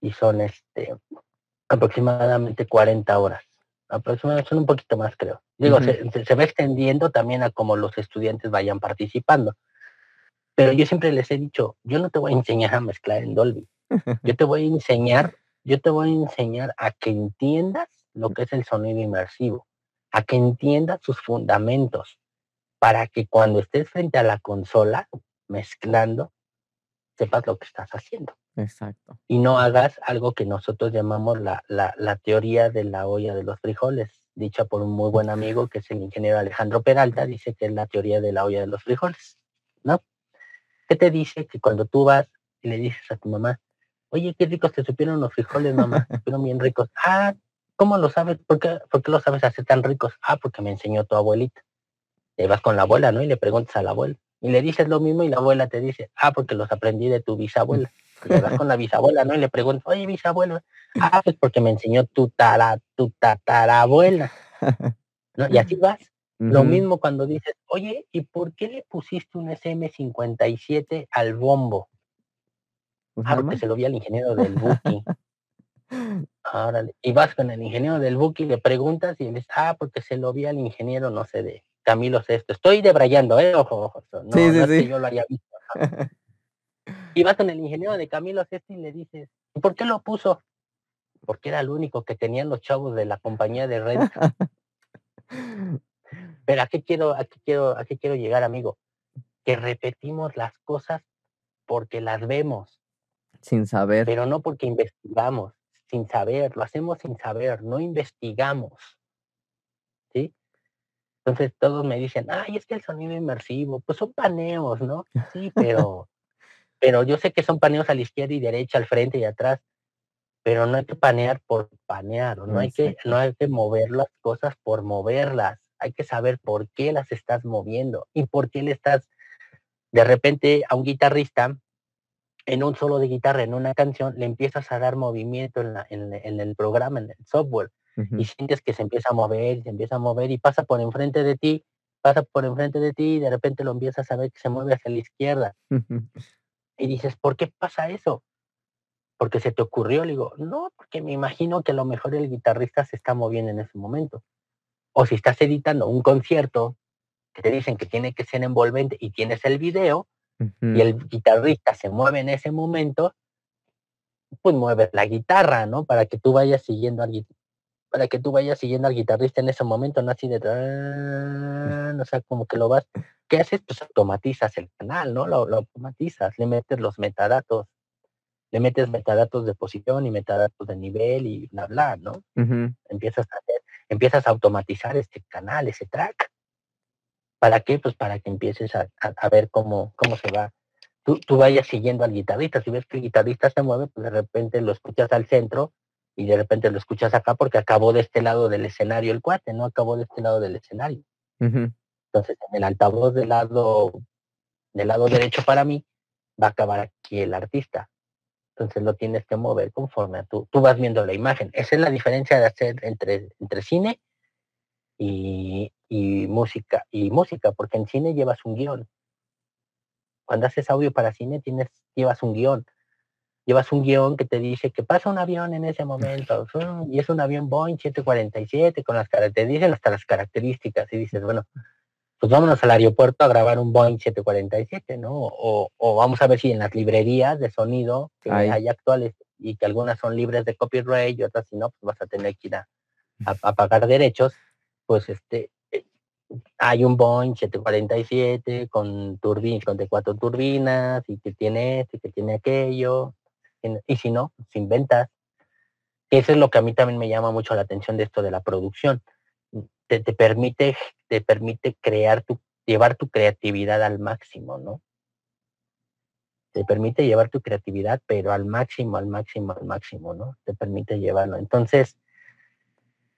y son este aproximadamente 40 horas. Aproximadamente son un poquito más, creo. Digo, se- se va extendiendo también a como los estudiantes vayan participando. Pero yo siempre les he dicho, yo no te voy a enseñar a mezclar en Dolby. Yo te voy a enseñar, yo te voy a enseñar a que entiendas lo que es el sonido inmersivo, a que entiendas sus fundamentos, para que cuando estés frente a la consola mezclando, sepas lo que estás haciendo Exacto. y no hagas algo que nosotros llamamos la, la, la teoría de la olla de los frijoles, dicha por un muy buen amigo que es el ingeniero Alejandro Peralta, dice que es la teoría de la olla de los frijoles, ¿no? ¿Qué te dice? Que cuando tú vas y le dices a tu mamá, oye, qué ricos te supieron los frijoles, mamá, supieron bien ricos. Ah, ¿cómo lo sabes? ¿Por qué, ¿Por qué lo sabes hacer tan ricos? Ah, porque me enseñó tu abuelita. Te vas con la abuela, ¿no? Y le preguntas a la abuela. Y le dices lo mismo y la abuela te dice, ah, porque los aprendí de tu bisabuela. Y le vas con la bisabuela, ¿no? Y le preguntas, oye, bisabuela, ah, pues porque me enseñó tu, tara, tu tatarabuela. ¿no? Y así vas. Lo mismo cuando dices, oye, ¿y por qué le pusiste un SM57 al bombo? Pues Ah, porque se lo vi al ingeniero del Buki. Órale. Y vas con el ingeniero del Buki, le preguntas y le dices, ah, porque se lo vi al ingeniero, no sé, de Camilo Sesto. Estoy debrayando, ¿eh? Ojo, ojo. No, Sí, sí, no es que yo lo haya visto. ¿no? Y vas con el ingeniero de Camilo Sesto y le dices, ¿y por qué lo puso? Porque era el único que tenían los chavos de la compañía de red. Pero ¿a qué quiero, a qué quiero, a qué quiero llegar, amigo? Que repetimos las cosas porque las vemos, Sin saber. pero no porque investigamos, sin saber, lo hacemos sin saber, no investigamos. ¿Sí? Entonces todos me dicen, ay, es que el sonido inmersivo, pues son paneos, ¿no? Sí, pero, pero yo sé que son paneos a la izquierda y derecha, al frente y atrás, pero no hay que panear por panear, o no hay que, no hay que mover las cosas por moverlas, hay que saber por qué las estás moviendo y por qué le estás, de repente a un guitarrista, en un solo de guitarra, en una canción, le empiezas a dar movimiento en, la- en- en el programa, en el software, y sientes que se empieza a mover, y se empieza a mover, y pasa por enfrente de ti, pasa por enfrente de ti, y de repente lo empiezas a ver que se mueve hacia la izquierda, y dices, ¿por qué pasa eso? Porque se te ocurrió, le digo, no, porque me imagino que a lo mejor el guitarrista se está moviendo en ese momento. O si estás editando un concierto que te dicen que tiene que ser envolvente y tienes el video y el guitarrista se mueve en ese momento, pues mueves la guitarra, ¿no? Para que tú vayas siguiendo al para que tú vayas siguiendo al guitarrista en ese momento, no así de o sea, como que lo vas, ¿qué haces? Pues automatizas el canal, ¿no? Lo, lo automatizas, le metes los metadatos, le metes metadatos de posición y metadatos de nivel y bla, bla, ¿no? Empiezas a hacer, empiezas a automatizar este canal, ese track. ¿Para qué? Pues para que empieces a, a- a ver cómo, cómo se va. Tú, tú vayas siguiendo al guitarrista. Si ves que el guitarrista se mueve, pues de repente lo escuchas al centro y de repente lo escuchas acá porque acabó de este lado del escenario el cuate, no acabó de este lado del escenario. Entonces, en el altavoz del lado, del lado derecho para mí, va a acabar aquí el artista. Entonces lo tienes que mover conforme a tú, tú vas viendo la imagen. Esa es la diferencia de hacer entre, entre cine y, y música. Y música, porque en cine llevas un guion. Cuando haces audio para cine, tienes, llevas un guion. Llevas un guion que te dice que pasa un avión en ese momento. Y es un avión Boeing 747 con las características, te dicen hasta las características. Y dices, bueno, pues vámonos al aeropuerto a grabar un Boeing 747, ¿no? O, o vamos a ver si en las librerías de sonido que Hay. hay actuales y que algunas son libres de copyright y otras si no, pues vas a tener que ir a, a pagar derechos, pues este, hay un Boeing 747 con turbinas, con de cuatro turbinas y que tiene esto y que tiene aquello. Y si no, sin pues, ventas. Eso es lo que a mí también me llama mucho la atención de esto de la producción. Te, permite, te permite crear tu, llevar tu creatividad al máximo, ¿no? Te permite llevar tu creatividad, pero al máximo, al máximo, al máximo, ¿no? Te permite llevarlo. Entonces,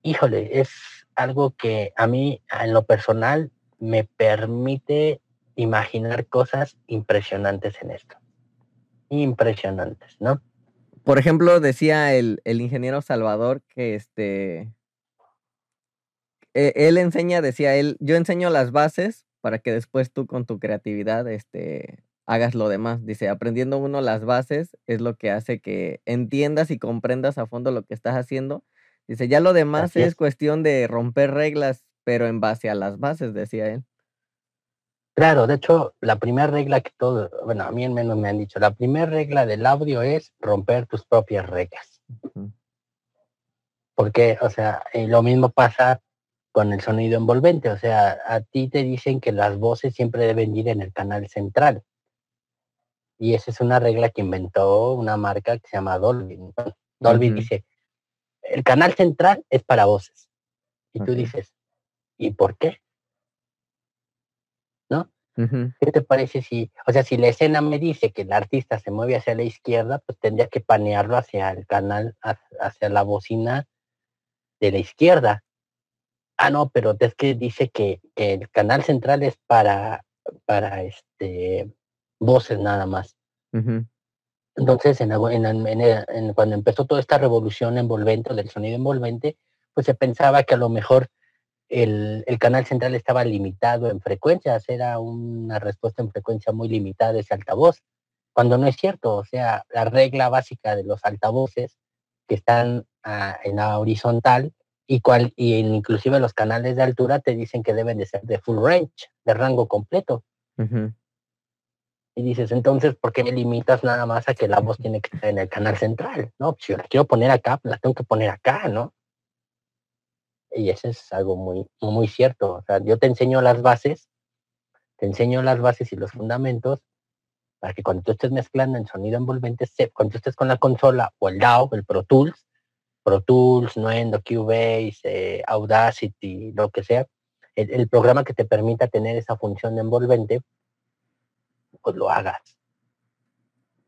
híjole, es algo que a mí, en lo personal, me permite imaginar cosas impresionantes en esto. Impresionantes, ¿no? Por ejemplo, decía el, ingeniero Salvador que este. E, él enseña, decía él, yo enseño las bases para que después tú con tu creatividad este, hagas lo demás. Dice, aprendiendo uno las bases es lo que hace que entiendas y comprendas a fondo lo que estás haciendo Dice, ya lo demás es. cuestión de romper reglas, pero en base a las bases, decía él. Claro, de hecho, la primera regla que todo, bueno, a mí al menos me han dicho, la primera regla del audio es romper tus propias reglas. Porque, o sea, lo mismo pasa con el sonido envolvente, o sea, a ti te dicen que las voces siempre deben ir en el canal central. Y esa es una regla que inventó una marca que se llama Dolby. Dolby dice, el canal central es para voces. Y tú dices, ¿y por qué? ¿No? ¿Qué te parece si, o sea, si la escena me dice que el artista se mueve hacia la izquierda, pues tendría que panearlo hacia el canal, hacia la bocina de la izquierda. Ah, no, pero es que dice que, el canal central es para, para este, voces nada más. Entonces, en, cuando empezó toda esta revolución envolvente del sonido envolvente, pues se pensaba que a lo mejor el, canal central estaba limitado en frecuencias, era una respuesta en frecuencia muy limitada ese altavoz, cuando no es cierto. O sea, la regla básica de los altavoces que están en la horizontal y, cual, y inclusive los canales de altura te dicen que deben de ser de full range, de rango completo. Y dices, entonces, ¿por qué me limitas nada más a que la voz tiene que estar en el canal central? No, si yo la quiero poner acá, la tengo que poner acá, ¿no? Y eso es algo muy, muy cierto. O sea, yo te enseño las bases, te enseño las bases y los fundamentos para que cuando tú estés mezclando en sonido envolvente, cuando tú estés con la consola o el DAW, el Pro Tools, Pro Tools, Nuendo, Cubase, eh, Audacity, lo que sea, el, programa que te permita tener esa función envolvente, pues lo hagas.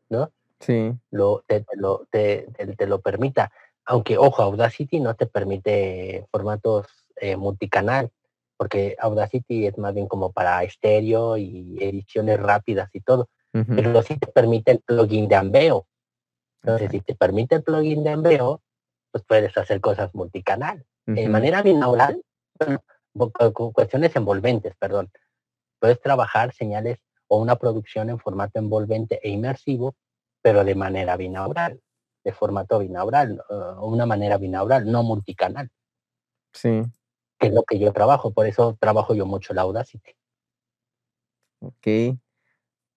¿No? Sí. Lo, te, lo, te, lo permita. Aunque, ojo, Audacity no te permite formatos eh, multicanal, porque Audacity es más bien como para estéreo y ediciones rápidas y todo. Pero sí te permite el plugin de Ambeo. Entonces, si te permite el plugin de Ambeo, pues puedes hacer cosas multicanal. De manera binaural, cuestiones envolventes, perdón. Puedes trabajar señales o una producción en formato envolvente e inmersivo, pero de manera binaural, de formato binaural, o una manera binaural, no multicanal. Sí. Que es lo que yo trabajo, por eso trabajo yo mucho la Audacity. Ok.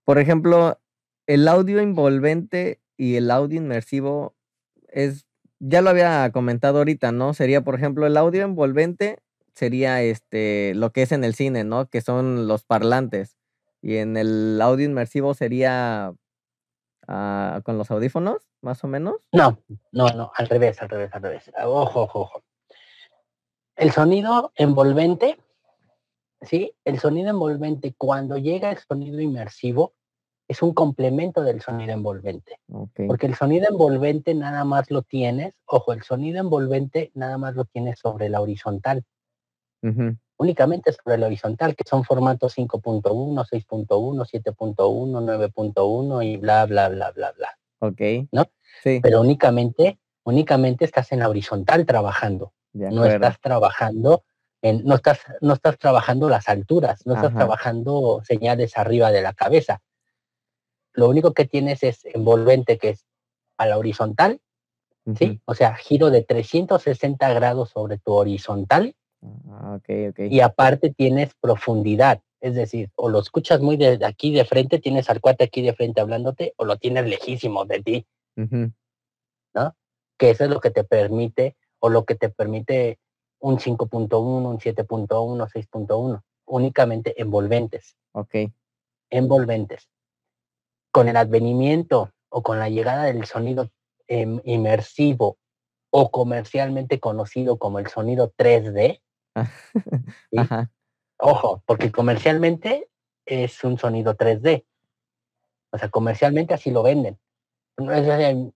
Por ejemplo, el audio envolvente y el audio inmersivo es, ya lo había comentado ahorita, ¿no? Sería, por ejemplo, el audio envolvente sería este lo que es en el cine, ¿no? Que son los parlantes. Y en el audio inmersivo sería ah, con los audífonos, más o menos. No, no, no, al revés, al revés, al revés. Ojo, ojo, ojo. El sonido envolvente, ¿sí? El sonido envolvente, cuando llega el sonido inmersivo, es un complemento del sonido envolvente. Porque el sonido envolvente nada más lo tienes, ojo, el sonido envolvente nada más lo tienes sobre la horizontal únicamente sobre la horizontal, que son formatos 5.1, 6.1, 7.1, 9.1 y bla, bla, bla, bla, bla. Ok. ¿No? Sí. Pero únicamente, únicamente estás en la horizontal trabajando. No estás trabajando en, no estás, no estás trabajando las alturas, no estás trabajando señales arriba de la cabeza. Lo único que tienes es envolvente que es a la horizontal, ¿sí? O sea, giro de 360 grados sobre tu horizontal Ah, y aparte tienes profundidad, es decir, o lo escuchas muy de aquí de frente, tienes al cuate aquí de frente hablándote, o lo tienes lejísimo de ti. ¿no? Que eso es lo que te permite o lo que te permite un 5.1, un 7.1, 6.1, únicamente envolventes. Ok. Envolventes. Con el advenimiento o con la llegada del sonido em, inmersivo o comercialmente conocido como el sonido 3D, Ajá. ojo, porque comercialmente es un sonido 3D. O sea, comercialmente así lo venden.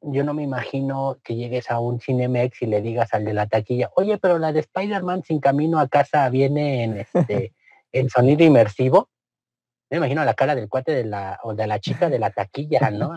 Yo no me imagino que llegues a un Cinemex y le digas al de la taquilla, oye, pero la de Spider-Man sin camino a casa viene en este en sonido inmersivo. Me imagino la cara del cuate de la, o de la chica de la taquilla, ¿no?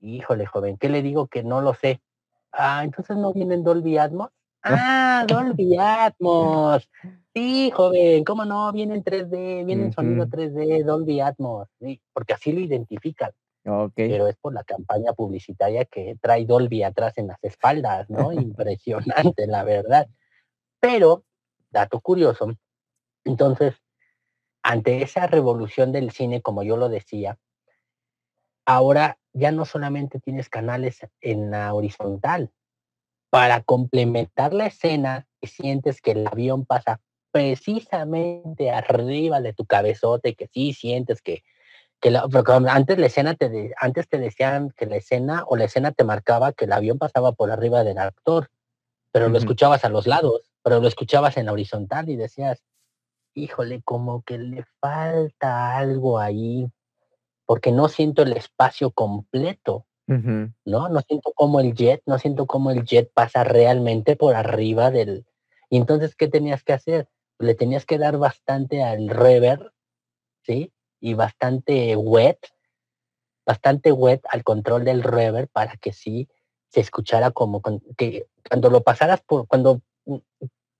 Híjole, joven, ¿qué le digo que no lo sé? Ah, entonces no vienen Dolby Atmos. Ah, Dolby Atmos. Sí, joven, ¿cómo no? Viene en 3D, viene en sonido 3D, Dolby Atmos, sí, porque así lo identifican. Okay. Pero es por la campaña publicitaria que trae Dolby atrás en las espaldas, ¿no? Impresionante, la verdad. Pero, dato curioso, entonces, ante esa revolución del cine, como yo lo decía, ahora ya no solamente tienes canales en la horizontal, para complementar la escena, sientes que el avión pasa precisamente arriba de tu cabezote, que sí sientes que, que la, antes la escena te antes te decían que la escena o la escena te marcaba que el avión pasaba por arriba del actor, pero lo escuchabas a los lados, pero lo escuchabas en horizontal y decías, híjole, como que le falta algo ahí, porque no siento el espacio completo. ¿No? No siento como el jet, no siento como el jet pasa realmente por arriba del... Y entonces, ¿qué tenías que hacer? Le tenías que dar bastante al reverb, ¿sí? Y bastante wet, bastante wet al control del reverb para que sí se escuchara como que cuando lo pasaras por, cuando,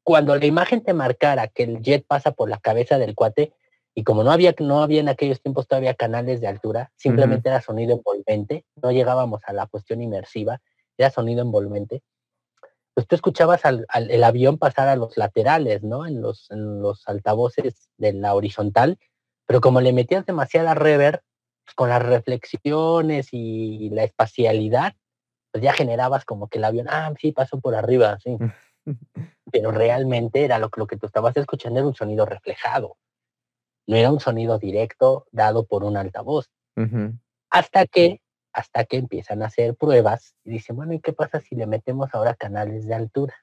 cuando la imagen te marcara que el jet pasa por la cabeza del cuate, y como no había, no había en aquellos tiempos todavía canales de altura, simplemente era sonido envolvente, no llegábamos a la cuestión inmersiva, era sonido envolvente, pues tú escuchabas al, el avión pasar a los laterales, ¿no? En los, en los altavoces de la horizontal, pero como le metías demasiada reverb, pues con las reflexiones y la espacialidad, pues ya generabas como que el avión, ah, sí, pasó por arriba, sí. pero realmente era lo, lo que tú estabas escuchando era un sonido reflejado no era un sonido directo dado por un altavoz. Hasta que, hasta que empiezan a hacer pruebas y dicen, bueno, ¿y qué pasa si le metemos ahora canales de altura?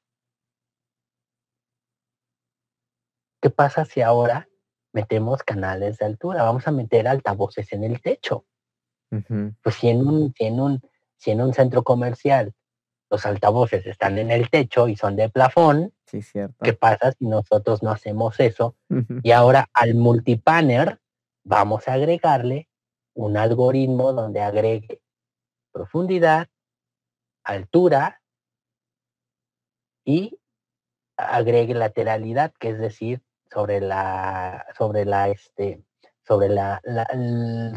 ¿Qué pasa si ahora metemos canales de altura? Vamos a meter altavoces en el techo. Pues si en un, en un, si en un centro comercial los altavoces están en el techo y son de plafón. Sí, cierto. ¿Qué pasa si nosotros no hacemos eso? Y ahora al multipanner vamos a agregarle un algoritmo donde agregue profundidad, altura y agregue lateralidad, que es decir, sobre la sobre la este sobre la,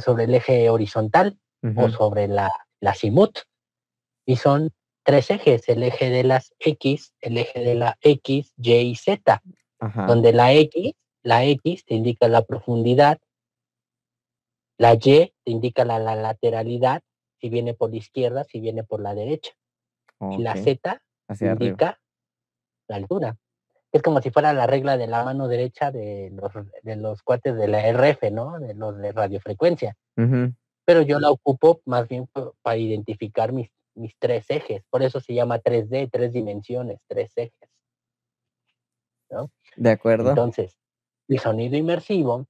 sobre el eje horizontal o sobre la, la simut y son tres ejes, el eje de las X, el eje de la X, Y y Z, donde la X, la X te indica la profundidad, la Y te indica la, lateralidad, si viene por la izquierda, si viene por la derecha. Y la Z indica la altura. Es como si fuera la regla de la mano derecha de los, de los cuates de la RF, ¿no? De los de radiofrecuencia. Pero yo la ocupo más bien para identificar mis mis tres ejes. Por eso se llama 3D, tres dimensiones, tres ejes. ¿no? De acuerdo. Entonces, el sonido inmersivo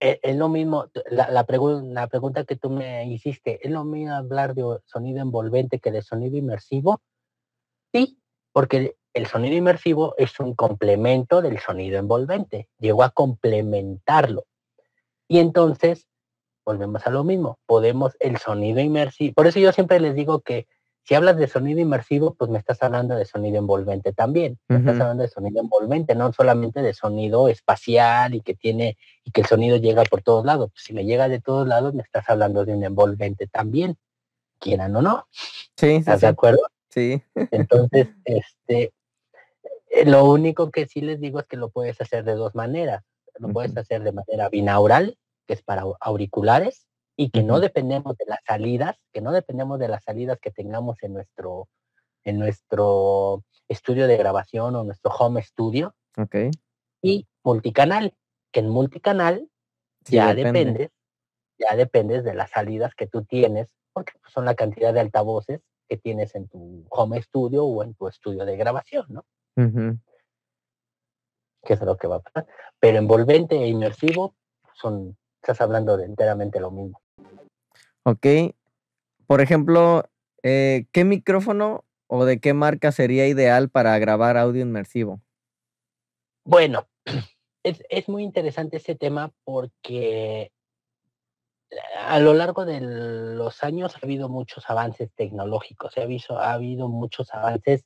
e, es, lo mismo, la, la, la, pregunta que tú me hiciste, ¿es lo mismo hablar de sonido envolvente que de sonido inmersivo? Sí, porque el sonido inmersivo es un complemento del sonido envolvente, llegó a complementarlo. Y entonces volvemos a lo mismo, podemos el sonido inmersivo, por eso yo siempre les digo que si hablas de sonido inmersivo, pues me estás hablando de sonido envolvente también, me estás hablando de sonido envolvente, no solamente de sonido espacial y que tiene, y que el sonido llega por todos lados, pues, si me llega de todos lados, me estás hablando de un envolvente también, quieran o no. Sí, ¿Estás de acuerdo? Sí. Entonces, este, eh, lo único que sí les digo es que lo puedes hacer de dos maneras. Lo puedes hacer de manera binaural, que es para auriculares, y que no dependemos de las salidas, que no dependemos de las salidas que tengamos en nuestro, en nuestro estudio de grabación o nuestro home studio Okey. y multicanal, que en multicanal Sí, ya depende. dependes, ya dependes de las salidas que tú tienes, porque pues, son la cantidad de altavoces que tienes en tu home studio o en tu estudio de grabación, ¿no? Ujú. Que es lo que va a pasar. Pero envolvente e inmersivo son, estás hablando de enteramente lo mismo. Okey. Por ejemplo, eh, ¿qué micrófono o de qué marca sería ideal para grabar audio inmersivo? Bueno, es, es muy interesante ese tema porque a lo largo de los años ha habido muchos avances tecnológicos, ha habido, ha habido muchos avances,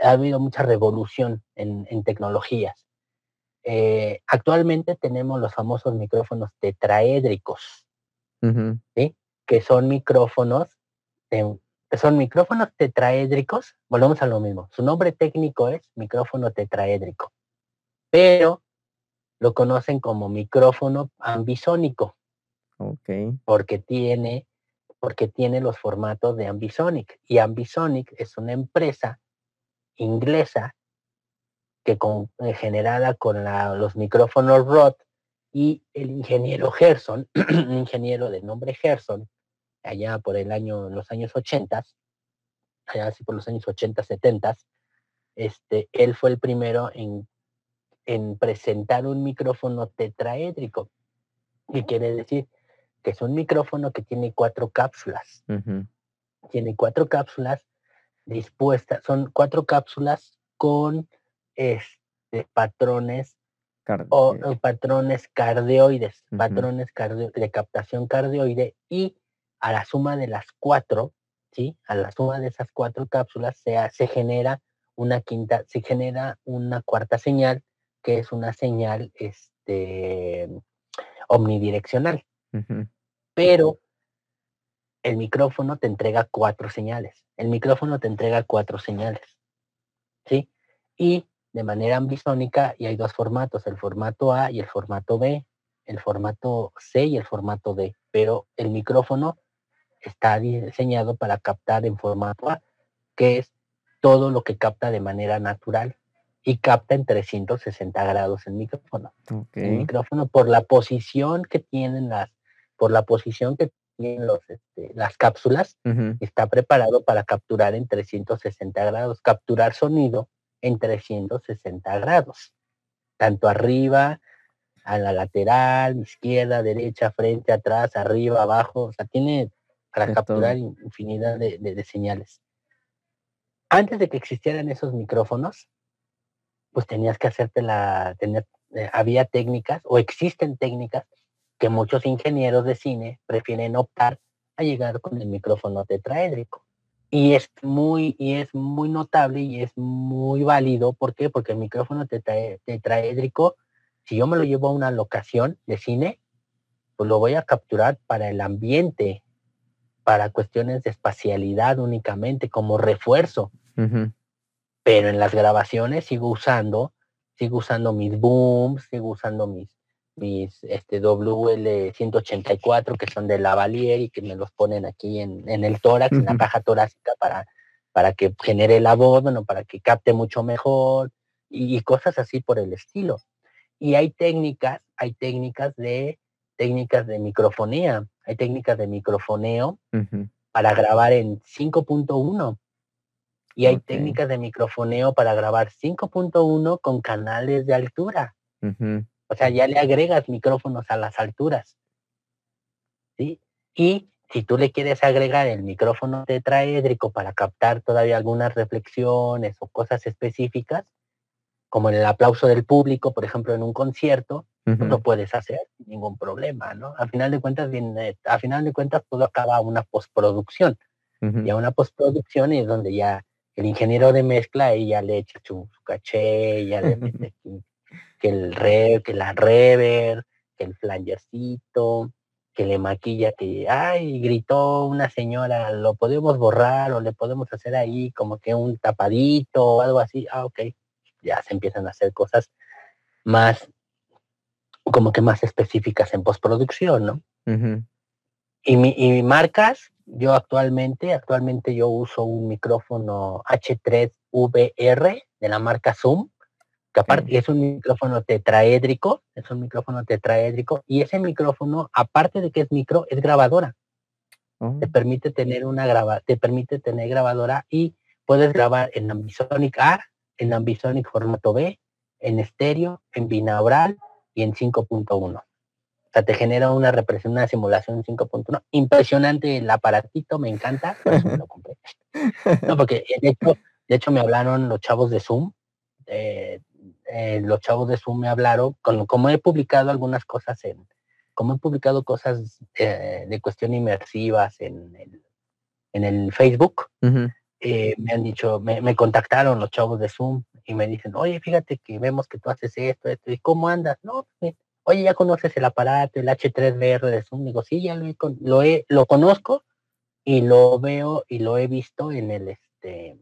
ha habido mucha revolución en, en tecnologías. Eh, actualmente tenemos los famosos micrófonos tetraédricos. ¿sí? que son micrófonos, de- son micrófonos tetraédricos, volvemos a lo mismo, su nombre técnico es micrófono tetraédrico, pero lo conocen como micrófono ambisónico. Porque tiene, porque tiene los formatos de Ambisonic. Y Ambisonic es una empresa inglesa que con, eh, generada con la- los micrófonos Rode y el ingeniero Gerson, un ingeniero de nombre Gerson, allá por el año, los años 80, allá así por los años 80, 70, este, él fue el primero en, en presentar un micrófono tetraédrico. ¿Qué quiere decir? Que es un micrófono que tiene cuatro cápsulas. Tiene cuatro cápsulas dispuestas, son cuatro cápsulas con este, patrones o eh, o patrones cardioides, patrones cardio- de captación cardioide y a la suma de las cuatro, ¿sí? A la suma de esas cuatro cápsulas se, se genera una quinta, se genera una cuarta señal que es una señal este, omnidireccional pero el micrófono te entrega cuatro señales. El micrófono te entrega cuatro señales. ¿Sí? Y de manera ambisónica, y hay dos formatos, el formato A y el formato B, el formato C y el formato D, pero el micrófono está diseñado para captar en formato A, que es todo lo que capta de manera natural y capta en 360 grados el micrófono. El micrófono por la posición que tienen las, por la posición que tienen los, este, las cápsulas, está preparado para capturar en 360 grados, capturar sonido en 360 grados, tanto arriba, a la lateral, izquierda, derecha, frente, atrás, arriba, abajo, o sea, tiene para capturar todo. infinidad de, de- de señales. Antes de que existieran esos micrófonos, pues tenías que hacerte la, tener, eh, había técnicas o existen técnicas que muchos ingenieros de cine prefieren optar a llegar con el micrófono tetraédrico. Y es muy, y es muy notable y es muy válido. ¿Por qué? Porque el micrófono tetra- tetraédrico, si yo me lo llevo a una locación de cine, pues lo voy a capturar para el ambiente, para cuestiones de espacialidad únicamente, como refuerzo pero en las grabaciones sigo usando, sigo usando mis booms, sigo usando mis, mis este, WL184 que son de Lavalier y que me los ponen aquí en, en el tórax, en la caja torácica para, para que genere la voz, bueno, para que capte mucho mejor y, y cosas así por el estilo. Y hay técnicas, hay técnicas de técnicas de microfonía, hay técnicas de microfoneo para grabar en 5.1 y hay técnicas de microfoneo para grabar 5.1 con canales de altura. O sea, ya le agregas micrófonos a las alturas. ¿Sí? Y si tú le quieres agregar el micrófono tetraédrico para captar todavía algunas reflexiones o cosas específicas, como en el aplauso del público, por ejemplo, en un concierto, pues lo puedes hacer sin ningún problema, ¿no? A final de cuentas, viene, a final de cuentas, todo acaba a una postproducción. Y a una postproducción es donde ya el ingeniero de mezcla ahí ya le echa su, su caché, ya le mete que el re, que la rever, que el flangercito, que le maquilla que, ay, gritó una señora, lo podemos borrar o le podemos hacer ahí como que un tapadito o algo así. Ah, ok. Ya se empiezan a hacer cosas más, como que más específicas en postproducción, ¿no? Y, mi, y marcas, yo actualmente, actualmente yo uso un micrófono H3VR de la marca Zoom, que aparte es un micrófono tetraédrico, es un micrófono tetraédrico, y ese micrófono, aparte de que es micro, es grabadora. Oh, Te permite tener una graba, te permite tener grabadora y puedes grabar en Ambisonic A, en Ambisonic formato B, en estéreo, en binaural y en 5.1. O sea, te genera una representación, una simulación 5.1. Impresionante el aparatito, me encanta. por eso me lo compré. No, porque de hecho, de hecho me hablaron los chavos de Zoom. eh, eh, los chavos de Zoom me hablaron, con, como he publicado algunas cosas en, como he publicado cosas eh, de cuestión inmersivas en el, en el Facebook, eh, me han dicho, me, me contactaron los chavos de Zoom y me dicen, oye, fíjate que vemos que tú haces esto, esto, ¿y cómo andas? No, pues, oye, ¿ya conoces el aparato, el H3VR de Zoom? Digo, sí, ya lo, he, con- lo, he, lo conozco y lo veo y lo he visto en el, este,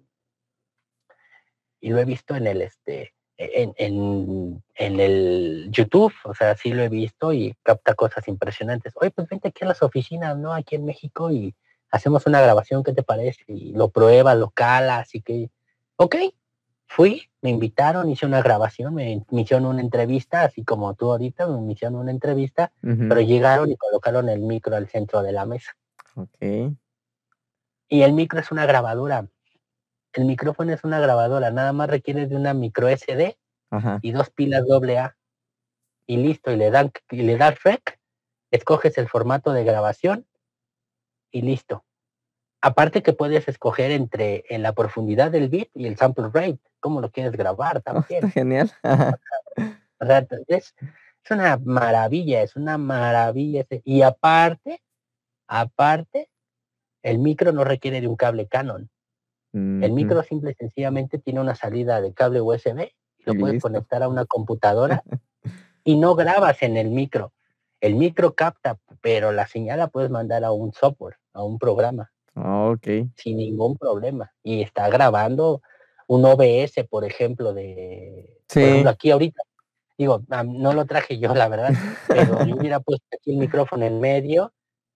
y lo he visto en el, este, en, en, en el YouTube, o sea, sí lo he visto y capta cosas impresionantes. Oye, pues vente aquí a las oficinas, ¿no? Aquí en México y hacemos una grabación, ¿qué te parece? Y lo pruebas, lo calas, así que, ok, fui, me invitaron, hice una grabación, me, me hicieron una entrevista, así como tú ahorita, me hicieron una entrevista, pero llegaron y colocaron el micro al centro de la mesa. Ok. Y el micro es una grabadora. El micrófono es una grabadora, nada más requiere de una micro SD Ajá. y dos pilas doble A. Y listo, y le dan y le das rec, escoges el formato de grabación y listo. Aparte que puedes escoger entre en la profundidad del bit y el sample rate, cómo lo quieres grabar Oh, también. está genial. Ajá. O sea, es, es una maravilla, es una maravilla. Y aparte, aparte, el micro no requiere de un cable Canon. El micro simple y sencillamente tiene una salida de cable USB y lo Y puedes listo. conectar a una computadora y no grabas en el micro. El micro capta, pero la señal la puedes mandar a un software, a un programa, Ah, Ok. sin ningún problema. Y está grabando un OBS, por ejemplo, de... Por ejemplo, aquí ahorita, digo, no lo traje yo, la verdad, pero yo hubiera puesto aquí el micrófono en medio,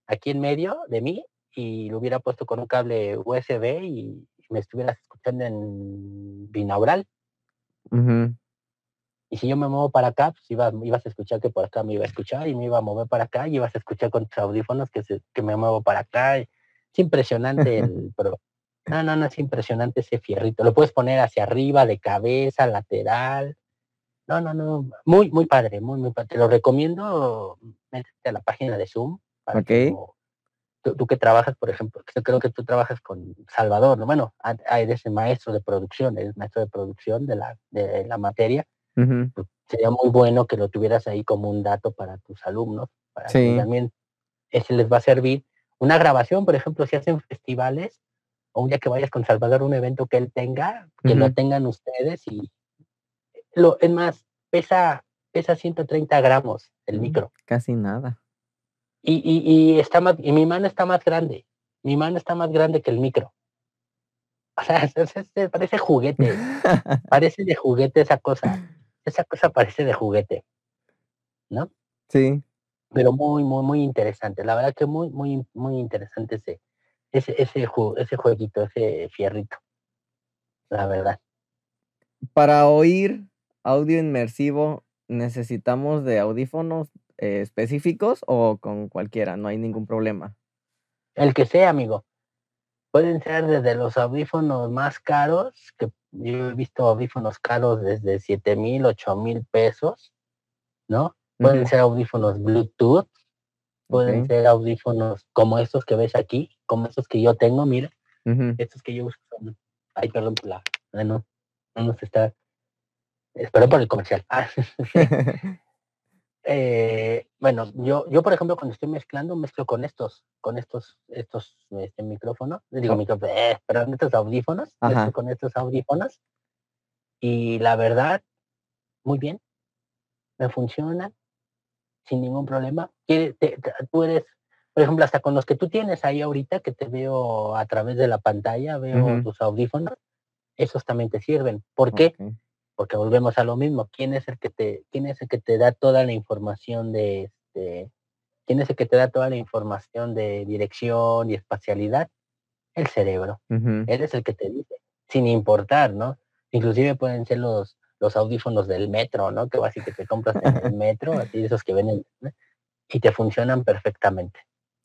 aquí en medio de mí, y lo hubiera puesto con un cable USB y me estuvieras escuchando en binaural. Y si yo me muevo para acá, pues ibas, ibas a escuchar que por acá me iba a escuchar y me iba a mover para acá y ibas a escuchar con tus audífonos que, se, que me muevo para acá. Es impresionante el pero No, no, no es impresionante ese fierrito. Lo puedes poner hacia arriba, de cabeza, lateral. No, no, no. Muy, muy padre, muy, muy padre. Te lo recomiendo. Métete a la página de Zoom. Para que Ok. lo- tú, tú que trabajas, por ejemplo, que creo que tú trabajas con Salvador, ¿no? Bueno, eres el maestro de producción, eres maestro de producción de la, de la materia pues, sería muy bueno que lo tuvieras ahí como un dato para tus alumnos, para que también ese les va a servir. Una grabación, por ejemplo, si hacen festivales, o un día que vayas con Salvador a un evento que él tenga, que lo tengan ustedes y lo, es más, pesa, pesa 130 gramos el Mm, micro. Casi nada. Y, y, y está más, y mi mano está más grande. Mi mano está más grande que el micro. O sea, parece juguete. Parece de juguete esa cosa. Esa cosa parece de juguete. ¿No? Sí. pero muy, muy, muy interesante. La verdad que muy, muy, muy interesante ese, ese, ese, ju- ese jueguito, ese fierrito. La verdad. Para oír audio inmersivo, ¿necesitamos de audífonos eh, específicos o con cualquiera? No hay ningún problema. El que sea, amigo. Pueden ser desde los audífonos más caros, que yo he visto audífonos caros desde 7 mil, 8 mil pesos, ¿no? Pueden ser audífonos Bluetooth, pueden ser audífonos como estos que ves aquí, como estos que yo tengo, mira. Estos que yo uso son. Ay, perdón la. ah, No, no nos está. Espero por el comercial. Ah, eh, bueno, yo, yo por ejemplo cuando estoy mezclando mezclo con estos, con estos, estos este, micrófonos, digo Oh. micrófonos, eh, perdón, estos audífonos, mezclo con estos audífonos y la verdad, muy bien, me funcionan sin ningún problema. Te- te- tú eres, por ejemplo, hasta con los que tú tienes ahí ahorita, que te veo a través de la pantalla, veo Ujú. tus audífonos, esos también te sirven. ¿Por qué? Ok. Porque volvemos a lo mismo. ¿Quién es el que te, quién es el que te da toda la información de este, quién es el que te da toda la información de dirección y espacialidad? El cerebro. Ujú. Él es el que te dice, sin importar, ¿no? Inclusive pueden ser los, los audífonos del metro, ¿no? Que así que te compras en el metro, así esos que ven y te funcionan perfectamente.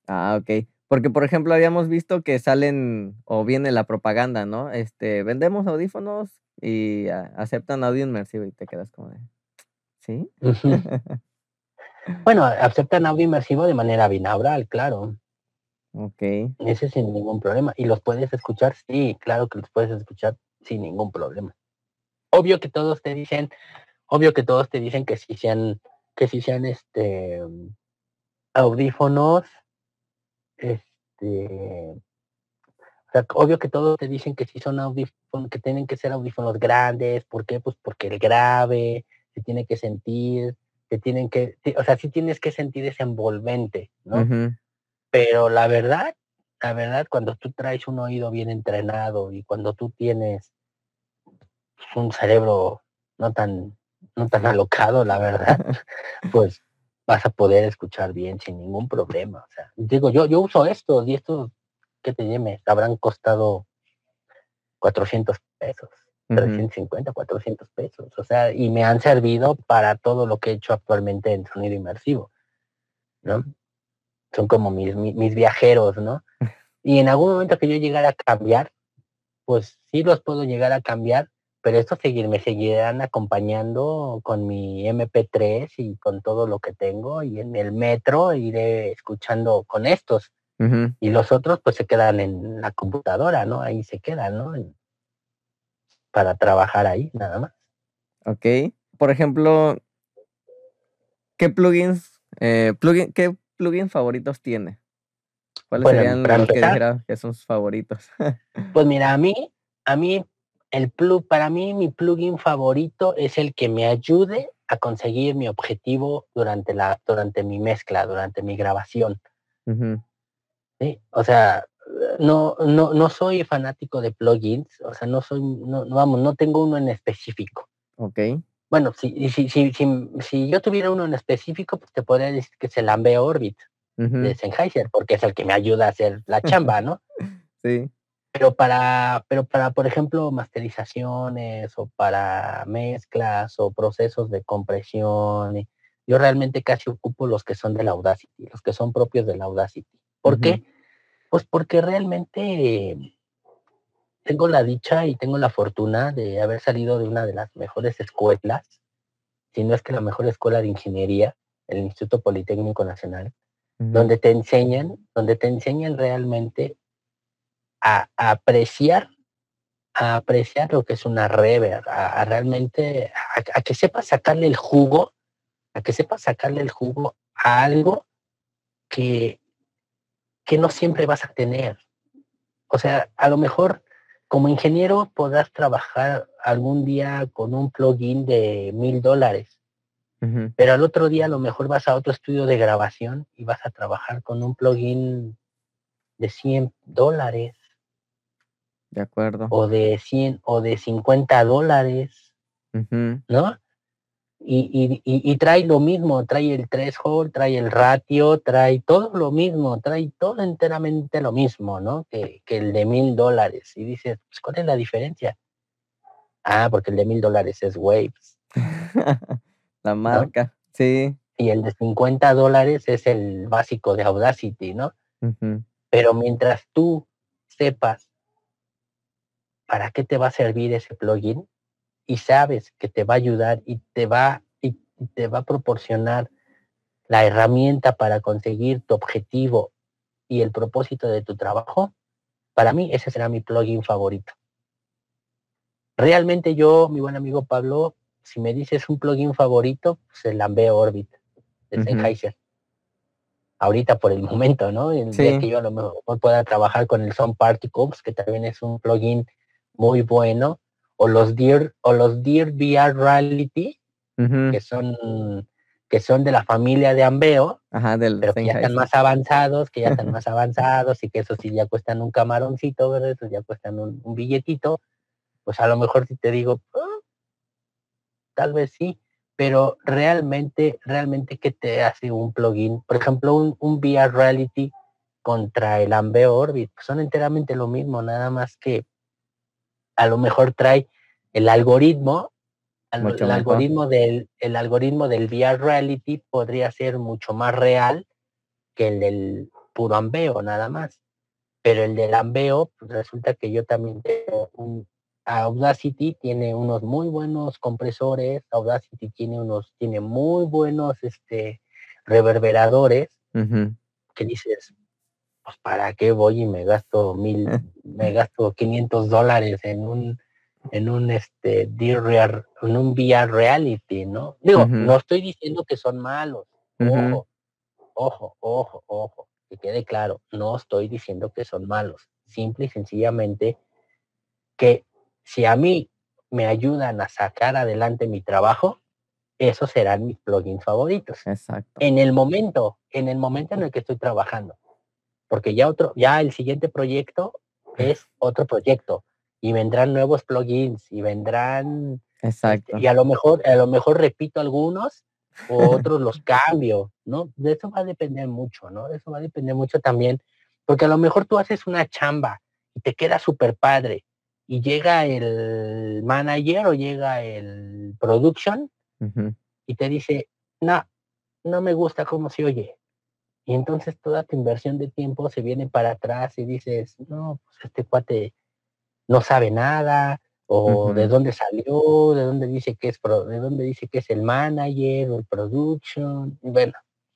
Ah, ok. Porque, por ejemplo, habíamos visto que salen o viene la propaganda, ¿no? Este, vendemos audífonos y aceptan audio inmersivo y te quedas como de, ¿sí? Bueno, aceptan audio inmersivo de manera binaural, claro. Ok. Ese sin ningún problema. ¿Y los puedes escuchar? Sí, claro que los puedes escuchar sin ningún problema. Obvio que todos te dicen, obvio que todos te dicen que si sean, que si sean este audífonos, este o sea, obvio que todos te dicen que si son audífonos, que tienen que ser audífonos grandes, ¿por qué? Pues porque el grave se tiene que sentir, que tienen que, o sea, sí tienes que sentir ese envolvente, ¿no? Pero la verdad, la verdad, cuando tú traes un oído bien entrenado y cuando tú tienes un cerebro no tan, no tan alocado, la verdad, pues vas a poder escuchar bien sin ningún problema. O sea, digo, yo, yo uso estos y estos, ¿qué te llame? Habrán costado 400 pesos, Ujú. 350, 400 pesos. O sea, y me han servido para todo lo que he hecho actualmente en sonido inmersivo, ¿no? Son como mis, mi- mis viajeros, ¿no? Y en algún momento que yo llegara a cambiar, pues sí los puedo llegar a cambiar, pero estos seguir, me seguirán acompañando con mi MP3 y con todo lo que tengo y en el metro iré escuchando con estos Y los otros pues se quedan en la computadora, ¿no? Ahí se quedan, ¿no? Para trabajar ahí, nada más. Ok. Por ejemplo, ¿qué plugins, eh, plugin, qué plugins favoritos tiene? ¿Cuáles Bueno, serían los que empezar- dijera que son sus favoritos? Pues mira, a mí, a mí, el plug, para mí mi plugin favorito es el que me ayude a conseguir mi objetivo durante la, durante mi mezcla, durante mi grabación. Ujú. ¿Sí? O sea, no, no, no soy fanático de plugins, o sea, no soy, no, vamos, no tengo uno en específico. Ok. Bueno, si, si, si, si, si yo tuviera uno en específico, pues te podría decir que es el Ambeo Orbit de Sennheiser, porque es el que me ayuda a hacer la chamba, ¿no? Sí. pero para, pero para, por ejemplo, masterizaciones o para mezclas o procesos de compresión, yo realmente casi ocupo los que son de la Audacity, los que son propios de la Audacity. ¿Por qué? Pues porque realmente tengo la dicha y tengo la fortuna de haber salido de una de las mejores escuelas, si no es que la mejor escuela de ingeniería, el Instituto Politécnico Nacional, donde te enseñan, donde te enseñan realmente a, a apreciar, a apreciar lo que es una reverb, a, a realmente, a, a que sepas sacarle el jugo, a que sepas sacarle el jugo a algo que, que no siempre vas a tener. O sea, a lo mejor como ingeniero podrás trabajar algún día con un plugin de mil dólares, pero al otro día a lo mejor vas a otro estudio de grabación y vas a trabajar con un plugin de 100 dólares De acuerdo. o de 100 o de 50 dólares. ¿no? Y, y, y, y trae lo mismo, trae el threshold, trae el ratio, trae todo lo mismo, trae todo enteramente lo mismo, ¿no? Que, que el de mil dólares. Y dices, pues, ¿cuál es la diferencia? Ah, porque el de mil dólares es Waves La marca. Sí. y el de 50 dólares es el básico de Audacity, ¿no? Pero mientras tú sepas para qué te va a servir ese plugin y sabes que te va a ayudar y te va y y te va a proporcionar la herramienta para conseguir tu objetivo y el propósito de tu trabajo, para mí ese será mi plugin favorito. Realmente yo, mi buen amigo Pablo, si me dices un plugin favorito, pues el Ambeo Orbit de. Sennheiser. Ahorita por el momento, ¿no? El día que yo a lo mejor pueda trabajar con el Sound Particles, que también es un plugin muy bueno, o los Deer, o los Deer VR Reality, que son que son de la familia de Ambeo, Ajá, del pero que ya están más avanzados, que ya están más avanzados y que eso sí ya cuestan un camaroncito, ¿verdad? Esos ya cuestan un, un billetito, pues a lo mejor si te digo, "Ah, tal vez sí, pero realmente, realmente, ¿qué te hace un plugin? Por ejemplo, un, un VR Reality contra el Ambeo Orbit, pues, son enteramente lo mismo, nada más que a lo mejor trae el algoritmo, el, algoritmo del, el algoritmo del VR Reality podría ser mucho más real que el del puro Ambeo, nada más. Pero el del Ambeo, pues resulta que yo también tengo un, Audacity tiene unos muy buenos compresores, Audacity tiene unos, tiene muy buenos este, reverberadores, que dices, pues para qué voy y me gasto mil, me gasto 500 dólares en un, en un este, en un VR reality, ¿no? Digo, no estoy diciendo que son malos, ojo, ojo, ojo, ojo, que quede claro, no estoy diciendo que son malos, simple y sencillamente que si a mí me ayudan a sacar adelante mi trabajo, esos serán mis plugins favoritos. Exacto. En el momento, en el momento en el que estoy trabajando. Porque ya otro, ya el siguiente proyecto es otro proyecto. Y vendrán nuevos plugins y vendrán. Exacto. Y a lo mejor, a lo mejor repito algunos, o otros los cambio, ¿no? De eso va a depender mucho, ¿no? De eso va a depender mucho también. Porque a lo mejor tú haces una chamba y te queda súper padre y llega el manager o llega el production y te dice, no, no me gusta cómo se oye. Y entonces toda tu inversión de tiempo se viene para atrás y dices, no, pues este cuate no sabe nada, o de dónde salió, de dónde dice que es de dónde dice que es el manager o el production. Bueno,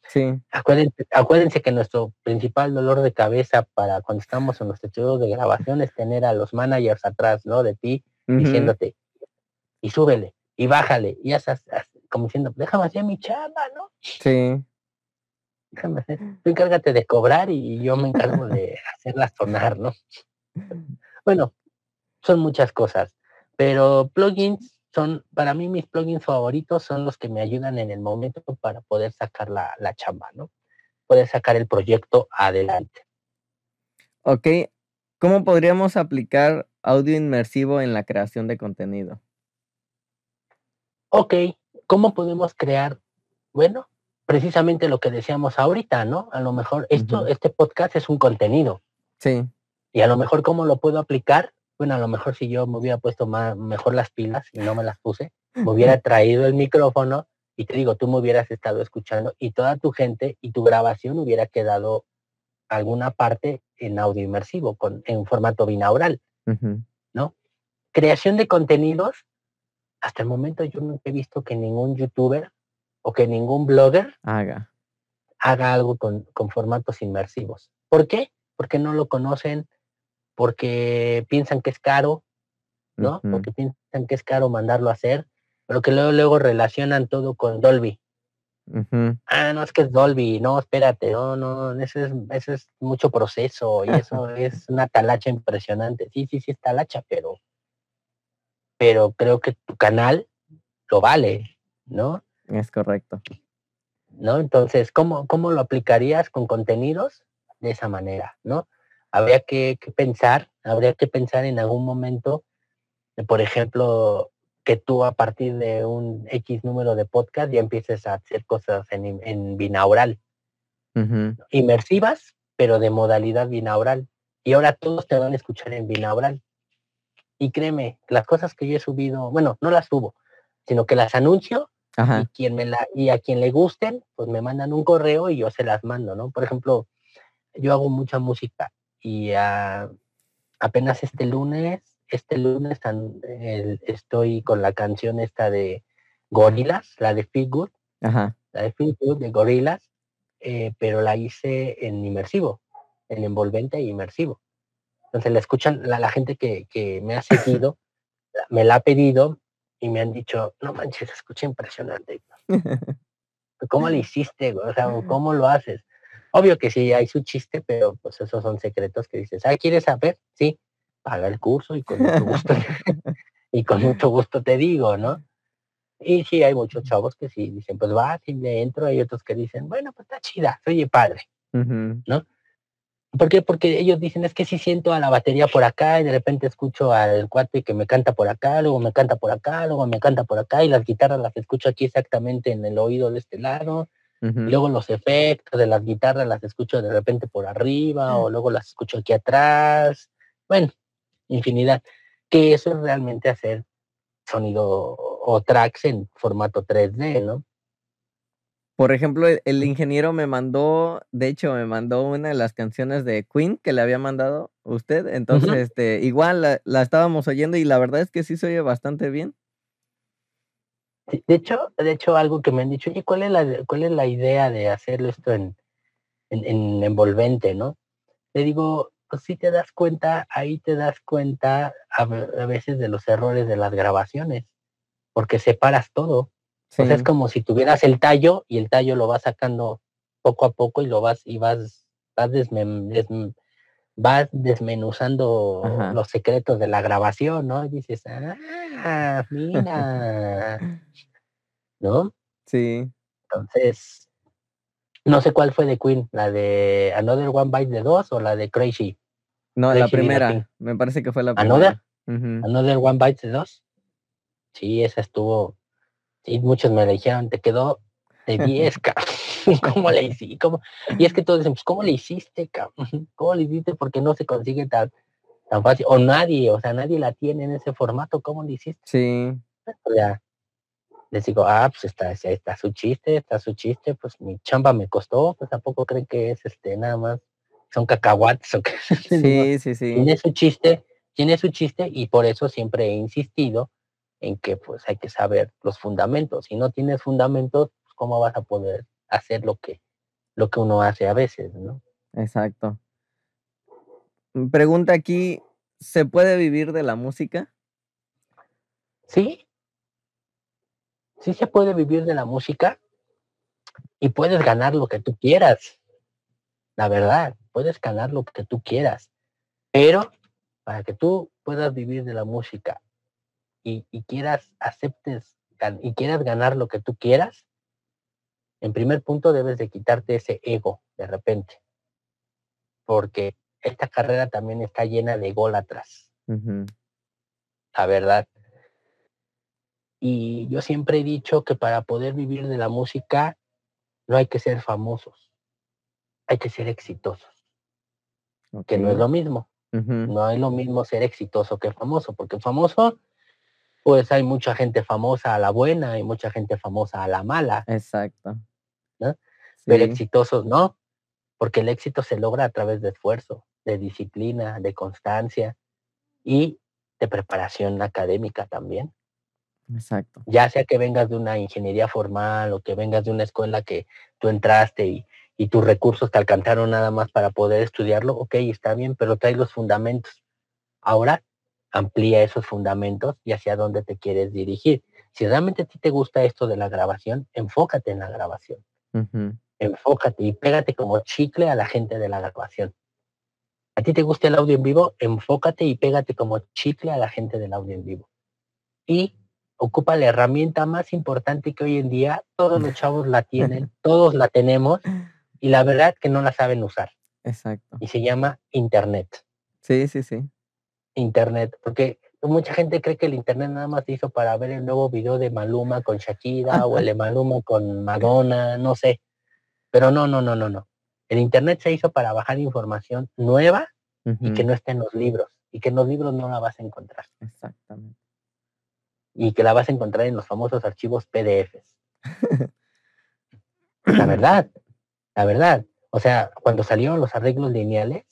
Sí. Acuérdense, acuérdense que nuestro principal dolor de cabeza para cuando estamos en nuestro estudio de grabación es tener a los managers atrás, ¿no? De ti, diciéndote, y súbele, y bájale, y ya como diciendo, déjame hacer mi chamba, ¿no? Sí. Déjame hacer, tú encárgate de cobrar y yo me encargo de hacerla sonar, ¿no? Bueno, son muchas cosas, pero plugins son, para mí mis plugins favoritos son los que me ayudan en el momento para poder sacar la, la chamba, ¿no? Poder sacar el proyecto adelante. Ok, ¿cómo podríamos aplicar audio inmersivo en la creación de contenido? Ok, ¿cómo podemos crear? Bueno, precisamente lo que decíamos ahorita, ¿no? A lo mejor esto, este podcast es un contenido. Sí. Y a lo mejor cómo lo puedo aplicar bueno, a lo mejor si yo me hubiera puesto más, mejor las pilas y no me las puse, me hubiera traído el micrófono y te digo, tú me hubieras estado escuchando y toda tu gente y tu grabación hubiera quedado alguna parte en audio inmersivo, con, en formato binaural, ¿no? Creación de contenidos, hasta el momento yo no he visto que ningún youtuber o que ningún blogger haga, haga algo con, con formatos inmersivos. ¿Por qué? Porque no lo conocen, porque piensan que es caro, ¿no? Porque piensan que es caro mandarlo a hacer, pero que luego, luego relacionan todo con Dolby. Ah, no, es que es Dolby, no, espérate, no, no, eso es, eso es mucho proceso y eso es una talacha impresionante. Sí, sí, sí es talacha, pero, pero creo que tu canal lo vale, ¿no? Es correcto. ¿No? Entonces, ¿cómo, cómo lo aplicarías con contenidos? De esa manera, ¿no? habría que, pensar, habría que pensar en algún momento, por ejemplo, que tú a partir de un X número de podcast ya empieces a hacer cosas en, binaural, inmersivas, pero de modalidad binaural. Y ahora todos te van a escuchar en binaural. Y créeme, las cosas que yo he subido, bueno, no las subo, sino que las anuncio y, quien me la, y a quien le gusten, pues me mandan un correo y yo se las mando, ¿no? Por ejemplo, yo hago mucha música y apenas este lunes, este lunes estoy con la canción esta de Gorilas, la de Feel Good, la de Feel Good de Gorilas, eh, pero la hice en inmersivo, en envolvente e inmersivo. Entonces la escuchan, la, gente que, que, me ha seguido, me la ha pedido y me han dicho, no manches, escucha impresionante. ¿Cómo lo hiciste? O sea, ¿cómo lo haces? Obvio que sí, hay su chiste, pero pues esos son secretos que dices, ah, ¿quieres saber? Sí, paga el curso y con mucho gusto, y con mucho gusto te digo, ¿no? Y sí, hay muchos chavos que sí dicen, pues va, sí le entro, hay otros que dicen, bueno, pues está chida, oye padre, ¿no? ¿Por qué? Porque ellos dicen, es que si siento a la batería por acá y de repente escucho al cuate que me canta por acá, luego me canta por acá, luego me canta por acá y las guitarras las escucho aquí exactamente en el oído de este lado. Y luego los efectos de las guitarras las escucho de repente por arriba o luego las escucho aquí atrás. Bueno, infinidad. Que eso es realmente hacer sonido o tracks en formato 3D, ¿no? Por ejemplo, el, el ingeniero me mandó, de hecho, me mandó una de las canciones de Queen que le había mandado usted. Entonces, este, igual la, la estábamos oyendo y la verdad es que sí se oye bastante bien. Sí, De hecho, de hecho, algo que me han dicho, oye, ¿cuál es la, cuál es la idea de hacerlo esto en, en, en envolvente, no? Le digo, pues si te das cuenta, ahí te das cuenta a veces de los errores de las grabaciones, porque separas todo. Sí, O sea, es como si tuvieras el tallo y el tallo lo vas sacando poco a poco y lo vas y vas, vas, desmem- desm- vas desmenuzando Ajá. los secretos de la grabación, ¿no? Y dices, ah, mira, ¿no? sí. Entonces, no sé cuál fue de Queen, la de Another One Bite de dos o la de Crazy. No, la Crazy primera, me parece que fue la ¿Another? primera. Ujú. Another One Bite de dos. Sí, esa estuvo. Sí, muchos me dijeron, te quedó de 10, cabrón. ¿Cómo le hiciste? ¿Cómo? Y es que todos dicen, pues, ¿cómo le hiciste, cabrón? ¿Cómo le hiciste? Porque no se consigue tan, tan fácil. O nadie, o sea, nadie la tiene en ese formato. ¿Cómo le hiciste? Sí, O sea, les digo, ah, pues está, está, su chiste, está su chiste, pues mi chamba me costó, pues tampoco creen que es este nada más, son cacahuates o qué. Sí, sí, sí. tiene su chiste, tiene su chiste y por eso siempre he insistido en que pues hay que saber los fundamentos. Si no tienes fundamentos, pues, ¿cómo vas a poder hacer lo que, lo que uno hace a veces, ¿no? Exacto. Mm, Pregunta aquí, ¿se puede vivir de la música? Sí, sí se puede vivir de la música y puedes ganar lo que tú quieras. La verdad, puedes ganar lo que tú quieras. Pero para que tú puedas vivir de la música y, y quieras, aceptes y quieras ganar lo que tú quieras, en primer punto debes de quitarte ese ego de repente. Porque esta carrera también está llena de ególatras, Ujú, la verdad. Y yo siempre he dicho que para poder vivir de la música no hay que ser famosos, hay que ser exitosos, que no es lo mismo. No es lo mismo ser exitoso que famoso, porque famoso, pues hay mucha gente famosa a la buena y mucha gente famosa a la mala, Exacto. ¿no? pero Sí, exitosos no, porque el éxito se logra a través de esfuerzo, de disciplina, de constancia y de preparación académica también. exacto. ya sea que vengas de una ingeniería formal o que vengas de una escuela que tú entraste y, y tus recursos te alcanzaron nada más para poder estudiarlo, ok, está bien, pero trae los fundamentos. Ahora amplía esos fundamentos y hacia dónde te quieres dirigir. Si realmente a ti te gusta esto de la grabación, enfócate en la grabación, enfócate y pégate como chicle a la gente de la grabación. A ti te gusta el audio en vivo, enfócate y pégate como chicle a la gente del audio en vivo. Y ocupa la herramienta más importante que hoy en día todos los chavos la tienen, todos la tenemos y la verdad que no la saben usar. Exacto. Y se llama Internet. Sí, sí, sí. Internet, porque mucha gente cree que el Internet nada más se hizo para ver el nuevo video de Maluma con Shakira o el de Maluma con Madonna, no sé. Pero no, no, no, no, no. El Internet se hizo para bajar información nueva y que no esté en los libros y que en los libros no la vas a encontrar Exactamente. y que la vas a encontrar en los famosos archivos PDFs. La verdad, la verdad. O sea, cuando salieron los arreglos lineales,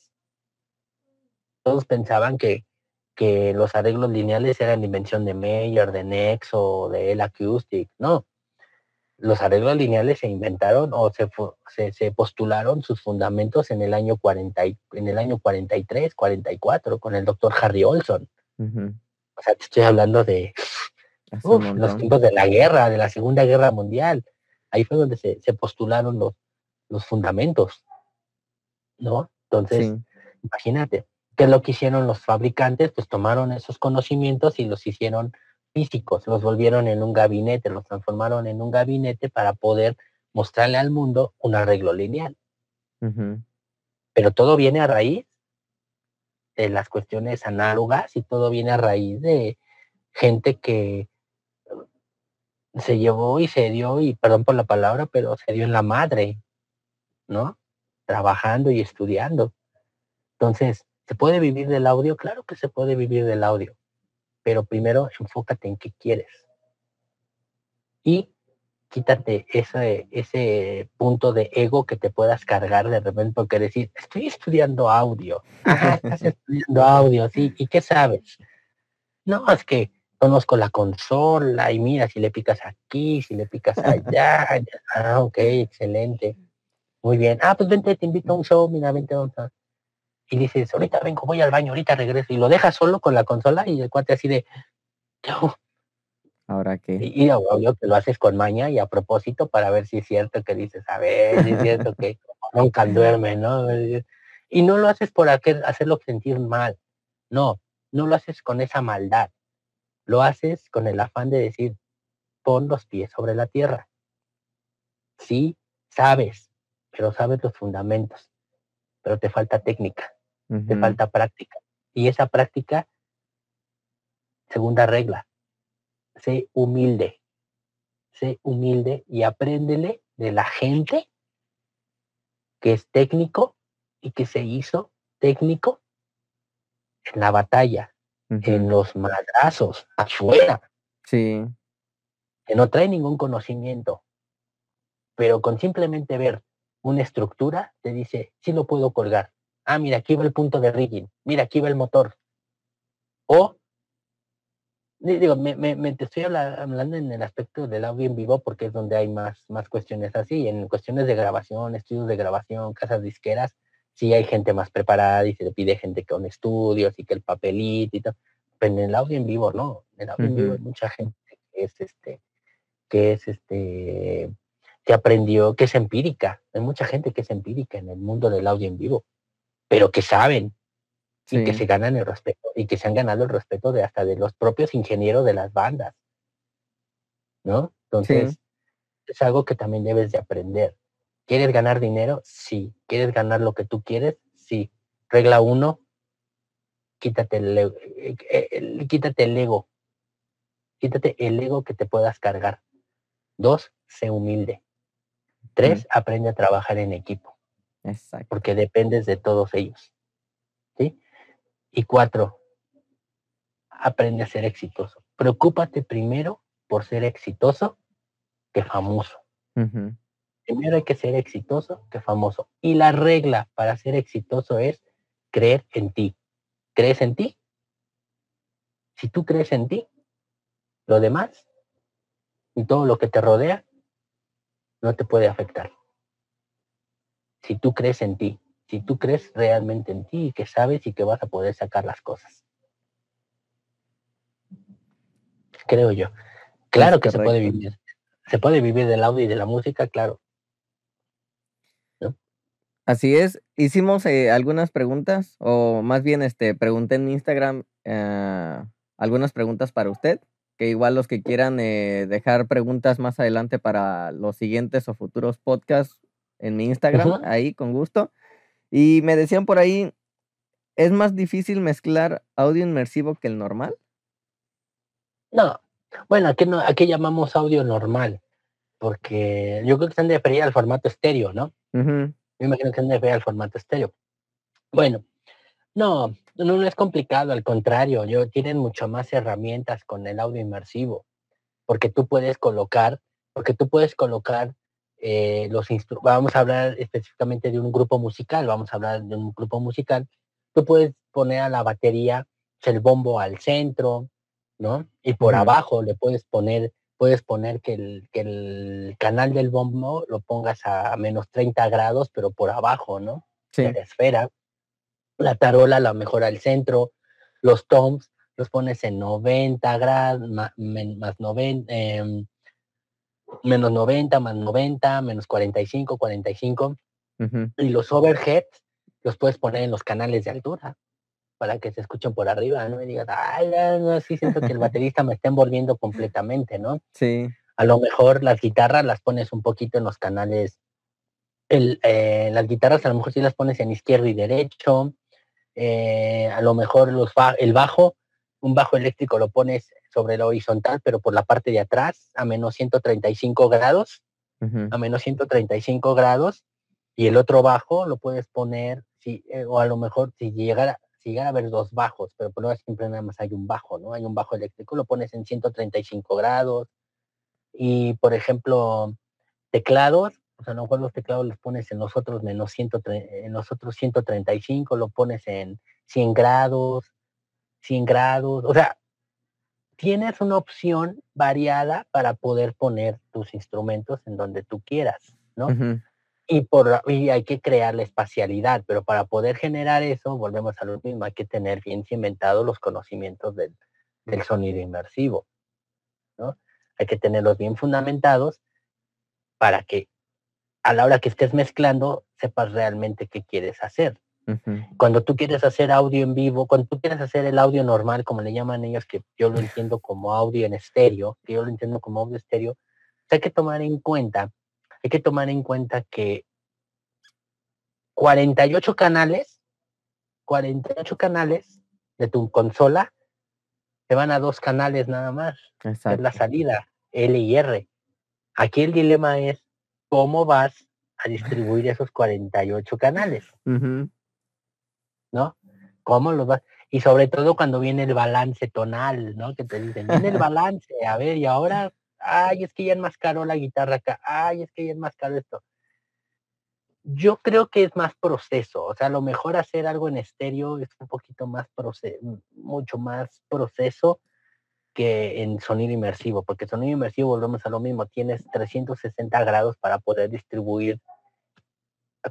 todos pensaban que, que los arreglos lineales eran la invención de Meyer, de Nexo, de El Acoustic. No. Los arreglos lineales se inventaron o se, se, se postularon sus fundamentos en el año 40, y- en el año 43, 44, con el doctor Harry Olson. O sea, te estoy hablando de uf, los tiempos de la guerra, de la Segunda Guerra Mundial. Ahí fue donde se, se postularon los, los fundamentos, ¿no? Entonces, Sí, imagínate, ¿qué es lo que hicieron los fabricantes? Pues tomaron esos conocimientos y los hicieron físicos, los volvieron en un gabinete, los transformaron en un gabinete para poder mostrarle al mundo un arreglo lineal. pero todo viene a raíz de las cuestiones análogas y todo viene a raíz de gente que se llevó y se dio, y perdón por la palabra, pero se dio en la madre, ¿no? Trabajando y estudiando. Entonces, ¿se puede vivir del audio? Claro que se puede vivir del audio, pero primero enfócate en qué quieres. Y quítate ese, ese punto de ego que te puedas cargar de repente porque decir, estoy estudiando audio. Ah, estás estudiando audio, sí. ¿Y qué sabes? No, es que conozco la consola y mira si le picas aquí, si le picas allá. ah, ok, excelente. Muy bien. Ah, pues vente, te invito a un show, mira, vente, vamos a... Y dices, ahorita vengo, voy al baño, ahorita regreso. Y lo dejas solo con la consola y el cuate así de, Ahora que. Y, obvio que lo haces con maña y a propósito para ver si es cierto que dices, a ver, si es cierto que nunca duerme, ¿no? Y no lo haces por hacerlo sentir mal. No, no lo haces con esa maldad. Lo haces con el afán de decir, pon los pies sobre la tierra. Sí, sabes, pero sabes los fundamentos, pero te falta técnica, te falta práctica. Y esa práctica, segunda regla, sé humilde, sé humilde y apréndele de la gente que es técnico y que se hizo técnico en la batalla, en los madrazos, afuera. Sí. Que no trae ningún conocimiento, pero con simplemente ver una estructura, te dice, sí lo puedo colgar. Ah, mira, aquí va el punto de rigging, mira, aquí va el motor. O digo, me, me, te estoy hablando en el aspecto del audio en vivo porque es donde hay más, más cuestiones así. En cuestiones de grabación, estudios de grabación, casas disqueras, sí hay gente más preparada y se le pide gente con estudios y que el papelito y todo. Pero en el audio en vivo, no. En el audio en vivo hay mucha gente que es este, que es este, que aprendió, que es empírica. Hay mucha gente que es empírica en el mundo del audio en vivo, pero que saben, y que se ganan el respeto y que se han ganado el respeto de hasta de los propios ingenieros de las bandas. ¿No? Entonces, es algo que también debes de aprender. ¿Quieres ganar dinero? Sí. ¿Quieres ganar lo que tú quieres? Sí. Regla uno, quítate el, eh, eh, quítate el ego. Quítate el ego que te puedas cargar. Dos, sé humilde. Tres, aprende a trabajar en equipo. Exacto. Porque dependes de todos ellos. ¿Sí? Y cuatro, aprende a ser exitoso. Preocúpate primero por ser exitoso que famoso. Primero hay que ser exitoso que famoso. Y la regla para ser exitoso es creer en ti. ¿Crees en ti? Si tú crees en ti, lo demás y todo lo que te rodea no te puede afectar. Si tú crees en ti, si tú crees realmente en ti y que sabes y que vas a poder sacar las cosas. Creo yo. Claro que se puede vivir. Se puede vivir del audio y de la música, claro. Así es. Hicimos eh, algunas preguntas, o más bien este, pregunté en Instagram eh, algunas preguntas para usted, que igual los que quieran eh, dejar preguntas más adelante para los siguientes o futuros podcasts en mi Instagram, ahí con gusto. Y me decían por ahí, ¿es más difícil mezclar audio inmersivo que el normal? No, bueno, aquí, no, aquí llamamos audio normal, porque yo creo que están de referir al formato estéreo, ¿no? Yo imagino que están de referir al formato estéreo. Bueno, no, no, no es complicado, al contrario, yo, tienen mucho más herramientas con el audio inmersivo, porque tú puedes colocar, porque tú puedes colocar eh, los vamos a hablar específicamente de un grupo musical, vamos a hablar de un grupo musical, tú puedes poner a la batería el bombo al centro, ¿no? Y por abajo le puedes poner, puedes poner que el, que el canal del bombo lo pongas a, menos 30 grados, pero por abajo, ¿no? Sí. la esfera. La tarola la mejor al centro, los toms los pones en 90 grados, más, más 90, menos 90, más 90, menos 45, 45. Y los overheads los puedes poner en los canales de altura para que se escuchen por arriba, no me digas, ay, no, así siento que el baterista me está envolviendo completamente, ¿no? Sí. A lo mejor las guitarras las pones un poquito en los canales el, eh, las guitarras a lo mejor si las pones en izquierdo y derecho, eh, a lo mejor los el bajo, un bajo eléctrico lo pones sobre la horizontal, pero por la parte de atrás, a menos 135 grados, a menos 135 grados, y el otro bajo lo puedes poner, si, eh, o a lo mejor si llegara, si llegara a haber dos bajos, pero por lo siempre nada más hay un bajo, ¿no? Hay un bajo eléctrico, lo pones en 135 grados, y por ejemplo, teclados, o sea, a lo mejor los teclados los pones en los otros menos en los otros 135, lo pones en 100 grados, 100 grados, o sea, tienes una opción variada para poder poner tus instrumentos en donde tú quieras, ¿no? y, por, y hay que crear la espacialidad, pero para poder generar eso, volvemos a lo mismo, hay que tener bien cimentados los conocimientos del, del sonido inmersivo, ¿no? Hay que tenerlos bien fundamentados para que a la hora que estés mezclando sepas realmente qué quieres hacer. Cuando tú quieres hacer audio en vivo, cuando tú quieres hacer el audio normal, como le llaman ellos, que yo lo entiendo como audio en estéreo, que yo lo entiendo como audio estéreo, hay que tomar en cuenta, hay que tomar en cuenta que 48 canales, 48 canales de tu consola se van a dos canales nada más. Es la salida, L y R. Aquí el dilema es cómo vas a distribuir esos 48 canales. ¿No? ¿Cómo los vas? Y sobre todo cuando viene el balance tonal, ¿no? Que te dicen, viene el balance, a ver, y ahora, ay, es que ya enmascaró la guitarra acá, ay, es que ya enmascaró esto. Yo creo que es más proceso, o sea, a lo mejor hacer algo en estéreo es un poquito más proceso, mucho más proceso que en sonido inmersivo, porque sonido inmersivo volvemos a lo mismo, tienes 360 grados para poder distribuir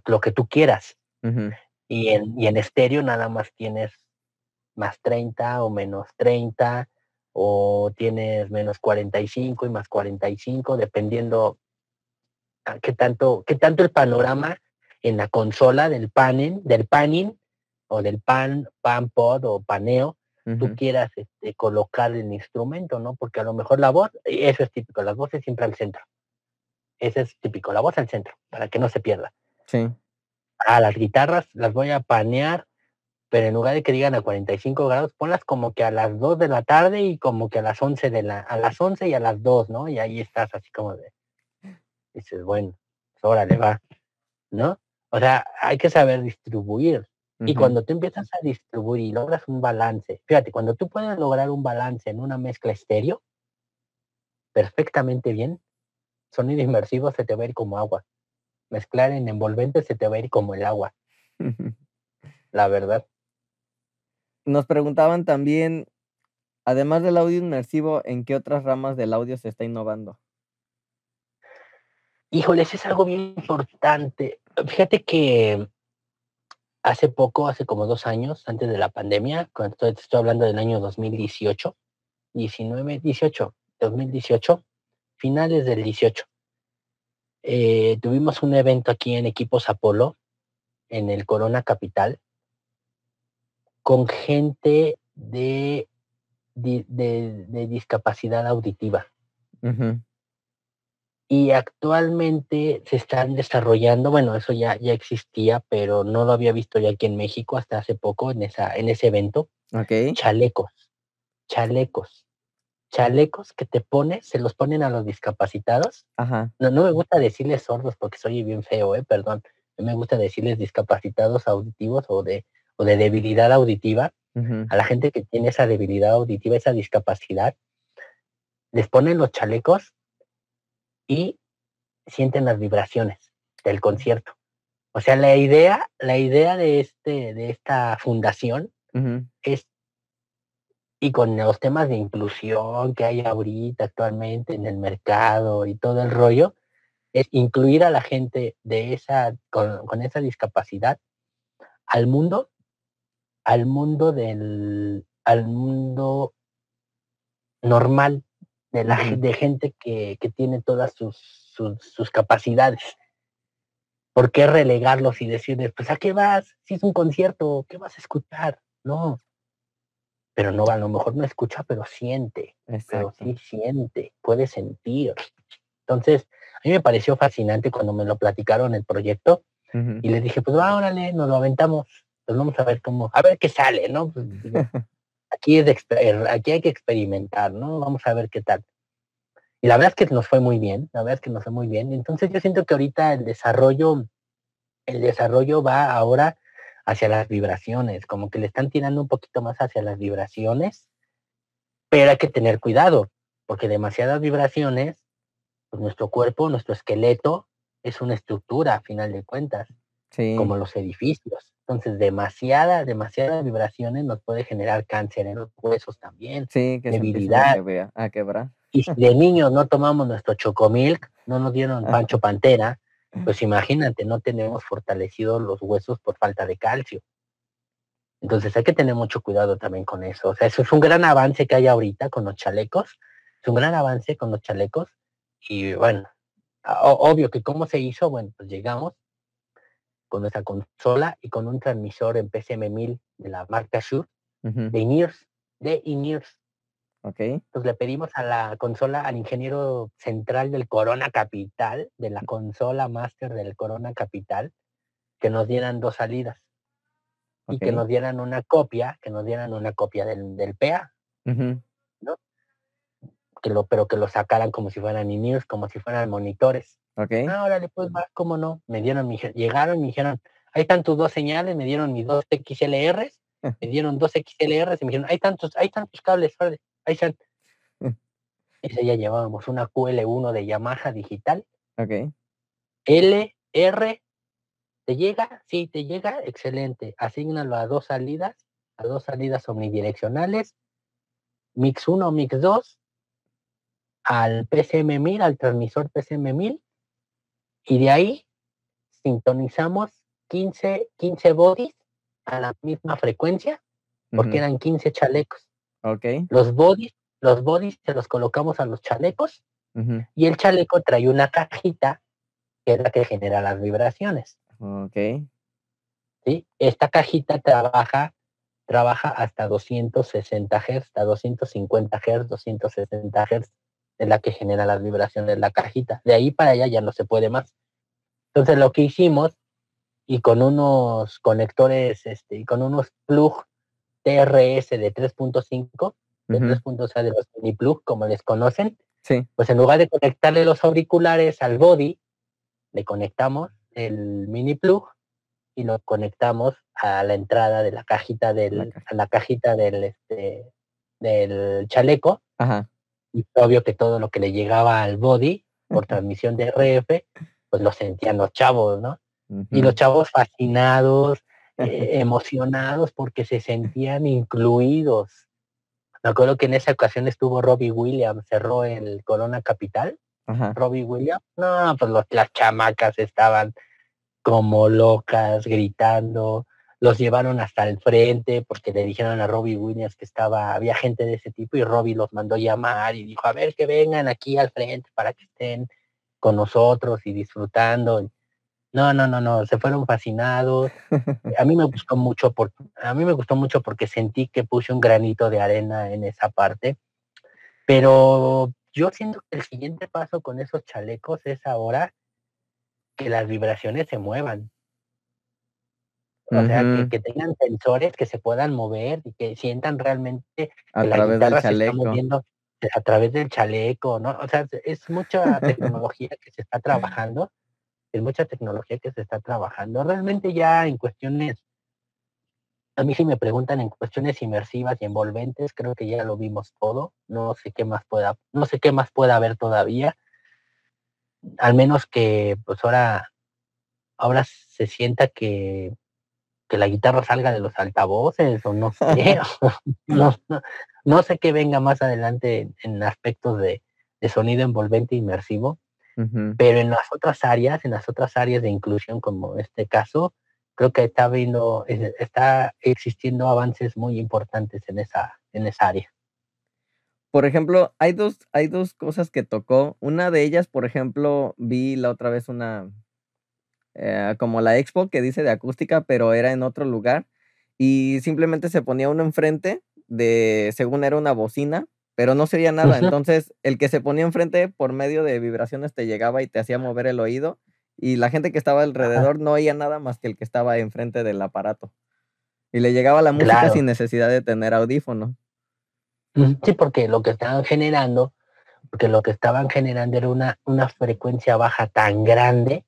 lo que tú quieras. Y, en, y en estéreo nada más tienes más 30 o menos 30 o tienes menos 45 y más 45, dependiendo qué tanto, qué tanto el panorama en la consola del panel, del panning o del pan, pan pod o paneo tú quieras este, colocar el instrumento, ¿no? Porque a lo mejor la voz, eso es típico, las voces siempre al centro. Ese es típico, la voz al centro, para que no se pierda. Sí. A las guitarras las voy a panear, pero en lugar de que digan a 45 grados, ponlas como que a las 2 de la tarde y como que a las 11 de la, a las 11 y a las 2, ¿no? Y ahí estás así como de, dices, bueno, pues le va, ¿no? O sea, hay que saber distribuir. Y cuando tú empiezas a distribuir y logras un balance, fíjate, cuando tú puedes lograr un balance en una mezcla estéreo, perfectamente bien, sonido inmersivo se te va a ir como agua. Mezclar en envolvente se te va a ir como el agua. La verdad. Nos preguntaban también, además del audio inmersivo, ¿en qué otras ramas del audio se está innovando? Híjoles, es algo bien importante. Fíjate que hace poco, hace como dos años, antes de la pandemia, cuando estoy, hablando del año 2018, 19, 18, 2018, finales del 18, eh, tuvimos un evento aquí en Equipos Apolo, en el Corona Capital, con gente de, de, discapacidad auditiva y actualmente se están desarrollando, bueno, eso ya, ya existía, pero no lo había visto ya aquí en México hasta hace poco en, esa, en ese evento. Okay. Chalecos, chalecos, chalecos que te pones, se los ponen a los discapacitados. Ajá. No, no me gusta decirles sordos porque soy bien feo, eh, perdón. No me gusta decirles discapacitados auditivos o de, o de debilidad auditiva. A la gente que tiene esa debilidad auditiva, esa discapacidad, les ponen los chalecos y sienten las vibraciones del concierto. O sea, la idea, la idea de este, de esta fundación es, y con los temas de inclusión que hay ahorita actualmente en el mercado y todo el rollo, es incluir a la gente de esa, con, esa discapacidad al mundo, al mundo del, al mundo normal, de, la, de gente que, tiene todas sus, sus, capacidades. ¿Por qué relegarlos y decirles, pues a qué vas? Si es un concierto, ¿qué vas a escuchar? No. Pero no, a lo mejor no escucha, pero siente. Pero sí siente, puede sentir. Entonces, A mí me pareció fascinante cuando me lo platicaron el proyecto y les dije, pues va, órale, nos lo aventamos, pues vamos a ver cómo, a ver qué sale, ¿no? Pues, aquí, es de exper- aquí hay que experimentar, ¿no? Vamos a ver qué tal. Y la verdad es que nos fue muy bien, la verdad es que nos fue muy bien. Entonces yo siento que ahorita el desarrollo, el desarrollo va ahora hacia las vibraciones, como que le están tirando un poquito más hacia las vibraciones, pero hay que tener cuidado, porque demasiadas vibraciones, pues nuestro cuerpo, nuestro esqueleto, es una estructura a final de cuentas Sí. como los edificios. Entonces, demasiadas, demasiadas vibraciones nos puede generar cáncer en los huesos también. Sí, que debilidad. a quebrar. Y si de niños no tomamos nuestro chocomilk, no nos dieron pancho pantera, pues imagínate, no tenemos fortalecidos los huesos por falta de calcio. Entonces hay que tener mucho cuidado también con eso. O sea, eso es un gran avance que hay ahorita con los chalecos. Es un gran avance con los chalecos. Y bueno, o- obvio que cómo se hizo, bueno, pues llegamos con nuestra consola y con un transmisor en PCM1000 de la marca Shure, de INEARS, de INEARS. Ok. Entonces le pedimos a la consola, al ingeniero central del Corona Capital, de la consola master del Corona Capital, que nos dieran dos salidas y que nos dieran una copia, que nos dieran una copia del, del PA, Ujú. que lo, pero que lo sacaran como si fueran in como si fueran monitores. Ok. Ah, órale, pues va, cómo no. Me dieron, mi, llegaron y me dijeron, ahí están tus dos señales, me dieron mis dos XLRs, me dieron dos XLRs y me dijeron, hay tantos, hay tantos cables, órale, ahí están. Ese ya llevábamos una QL1 de Yamaha digital. Ok. L, R, ¿te llega? Sí, te llega, excelente. Asígnalo a dos salidas, a dos salidas omnidireccionales, mix 1, mix 2, al PCM1000, al transmisor PCM1000, y de ahí sintonizamos 15, 15 bodies a la misma frecuencia, porque Ujú. eran 15 chalecos. Los bodies, los bodies se los colocamos a los chalecos y el chaleco trae una cajita que es la que genera las vibraciones. Ok. ¿sí? Esta cajita trabaja, trabaja hasta 260 Hz, hasta 250 Hz, 260 Hz, es la que genera las vibraciones la cajita. De ahí para allá ya no se puede más. Entonces lo que hicimos, y con unos conectores, este, y con unos plug TRS de 3.5, de Ujú. 3.0 o sea, de los mini plug, como les conocen, Sí. pues en lugar de conectarle los auriculares al body, le conectamos el mini plug y lo conectamos a la entrada de la cajita del, caja. a la cajita del este del chaleco. Ajá. Y obvio que todo lo que le llegaba al body por transmisión de RF, pues lo sentían los chavos, ¿no? Y los chavos fascinados, eh, emocionados porque se sentían incluidos. Me acuerdo que en esa ocasión estuvo Robbie Williams, cerró el Corona Capital. Ajá. Robbie Williams, no, pues los- las chamacas estaban como locas, gritando, los llevaron hasta el frente porque le dijeron a Robbie Williams que estaba, había gente de ese tipo y Robbie los mandó llamar y dijo, a ver que vengan aquí al frente para que estén con nosotros y disfrutando. No, no, no, no, se fueron fascinados. A mí me gustó mucho por, a mí me gustó mucho porque sentí que puse un granito de arena en esa parte. Pero yo siento que el siguiente paso con esos chalecos es ahora que las vibraciones se muevan. O sea, que, tengan sensores que se puedan mover y que sientan realmente A que la guitarra se está moviendo a través del chaleco, ¿no? O sea, es mucha tecnología que se está trabajando, es mucha tecnología que se está trabajando. Realmente ya en cuestiones, a mí si me preguntan en cuestiones inmersivas y envolventes, creo que ya lo vimos todo. No sé qué más pueda, no sé qué más pueda haber todavía. Al menos que pues ahora, ahora se sienta que, que la guitarra salga de los altavoces o no sé. no, no, no sé qué venga más adelante en, en aspectos de, de sonido envolvente inmersivo, Pero en las otras áreas, en las otras áreas de inclusión como este caso, creo que está viendo, es- está existiendo avances muy importantes en esa, en esa área. Por ejemplo, hay dos, hay dos cosas que tocó. Una de ellas, por ejemplo, vi la otra vez una, eh, como la expo que dice de acústica, pero era en otro lugar. Y simplemente se ponía uno enfrente de, según era una bocina, pero no se oía nada. Entonces, el que se ponía enfrente por medio de vibraciones te llegaba y te hacía mover el oído. Y la gente que estaba alrededor no oía nada más que el que estaba enfrente del aparato. Y le llegaba la música Claro. sin necesidad de tener audífono. Sí, porque lo que estaban generando, porque lo que estaban generando era una, una frecuencia baja tan grande,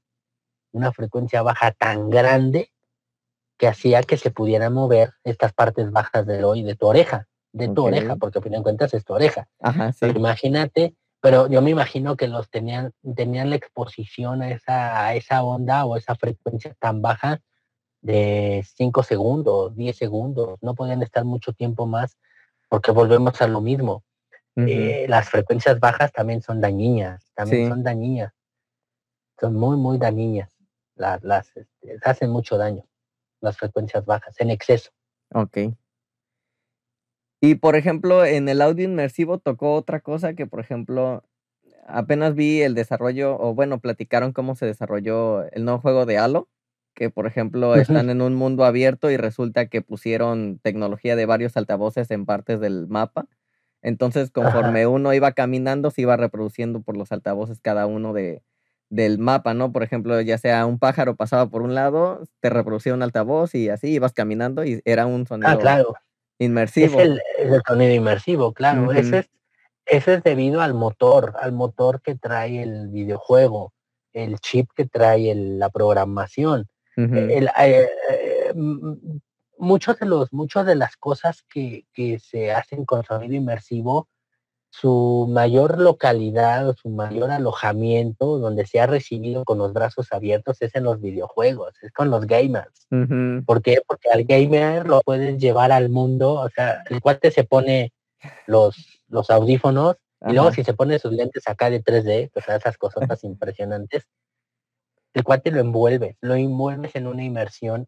una frecuencia baja tan grande que hacía que se pudieran mover estas partes bajas del oído, de tu oreja, de tu oreja, porque al fin de cuentas es tu oreja. Ajá, sí. Pero imagínate, pero yo me imagino que los tenían, tenían la exposición a esa, a esa onda o esa frecuencia tan baja de 5 segundos, 10 segundos, no podían estar mucho tiempo más porque volvemos a lo mismo. Eh, las frecuencias bajas también son dañinas, también Sí. son dañinas, son muy, muy dañinas, las, las este, hacen mucho daño, las frecuencias bajas, en exceso. Ok. Y por ejemplo, en el audio inmersivo tocó otra cosa que, por ejemplo, apenas vi el desarrollo, o bueno, platicaron cómo se desarrolló el nuevo juego de Halo, que por ejemplo están en un mundo abierto y resulta que pusieron tecnología de varios altavoces en partes del mapa. Entonces, Ajá, conforme uno iba caminando, se iba reproduciendo por los altavoces cada uno de, del mapa, ¿no? Por ejemplo, ya sea un pájaro pasaba por un lado, te reproducía un altavoz y así ibas caminando y era un ah, sonido es inmersivo. el, es el sonido inmersivo, claro, Ujú, es, debido al motor, al motor que trae el videojuego, el chip que trae el- la programación. el, eh, eh, m- muchos de los muchas de las cosas que, que se hacen con sonido inmersivo su mayor localidad o su mayor alojamiento donde se ha recibido con los brazos abiertos es en los videojuegos es con los gamers. ¿por qué? porque al gamer lo puedes llevar al mundo o sea el cuate se pone los los audífonos y luego si se pone sus lentes acá de 3D o sea esas cosas impresionantes el cuate lo envuelve, lo envuelves en una inmersión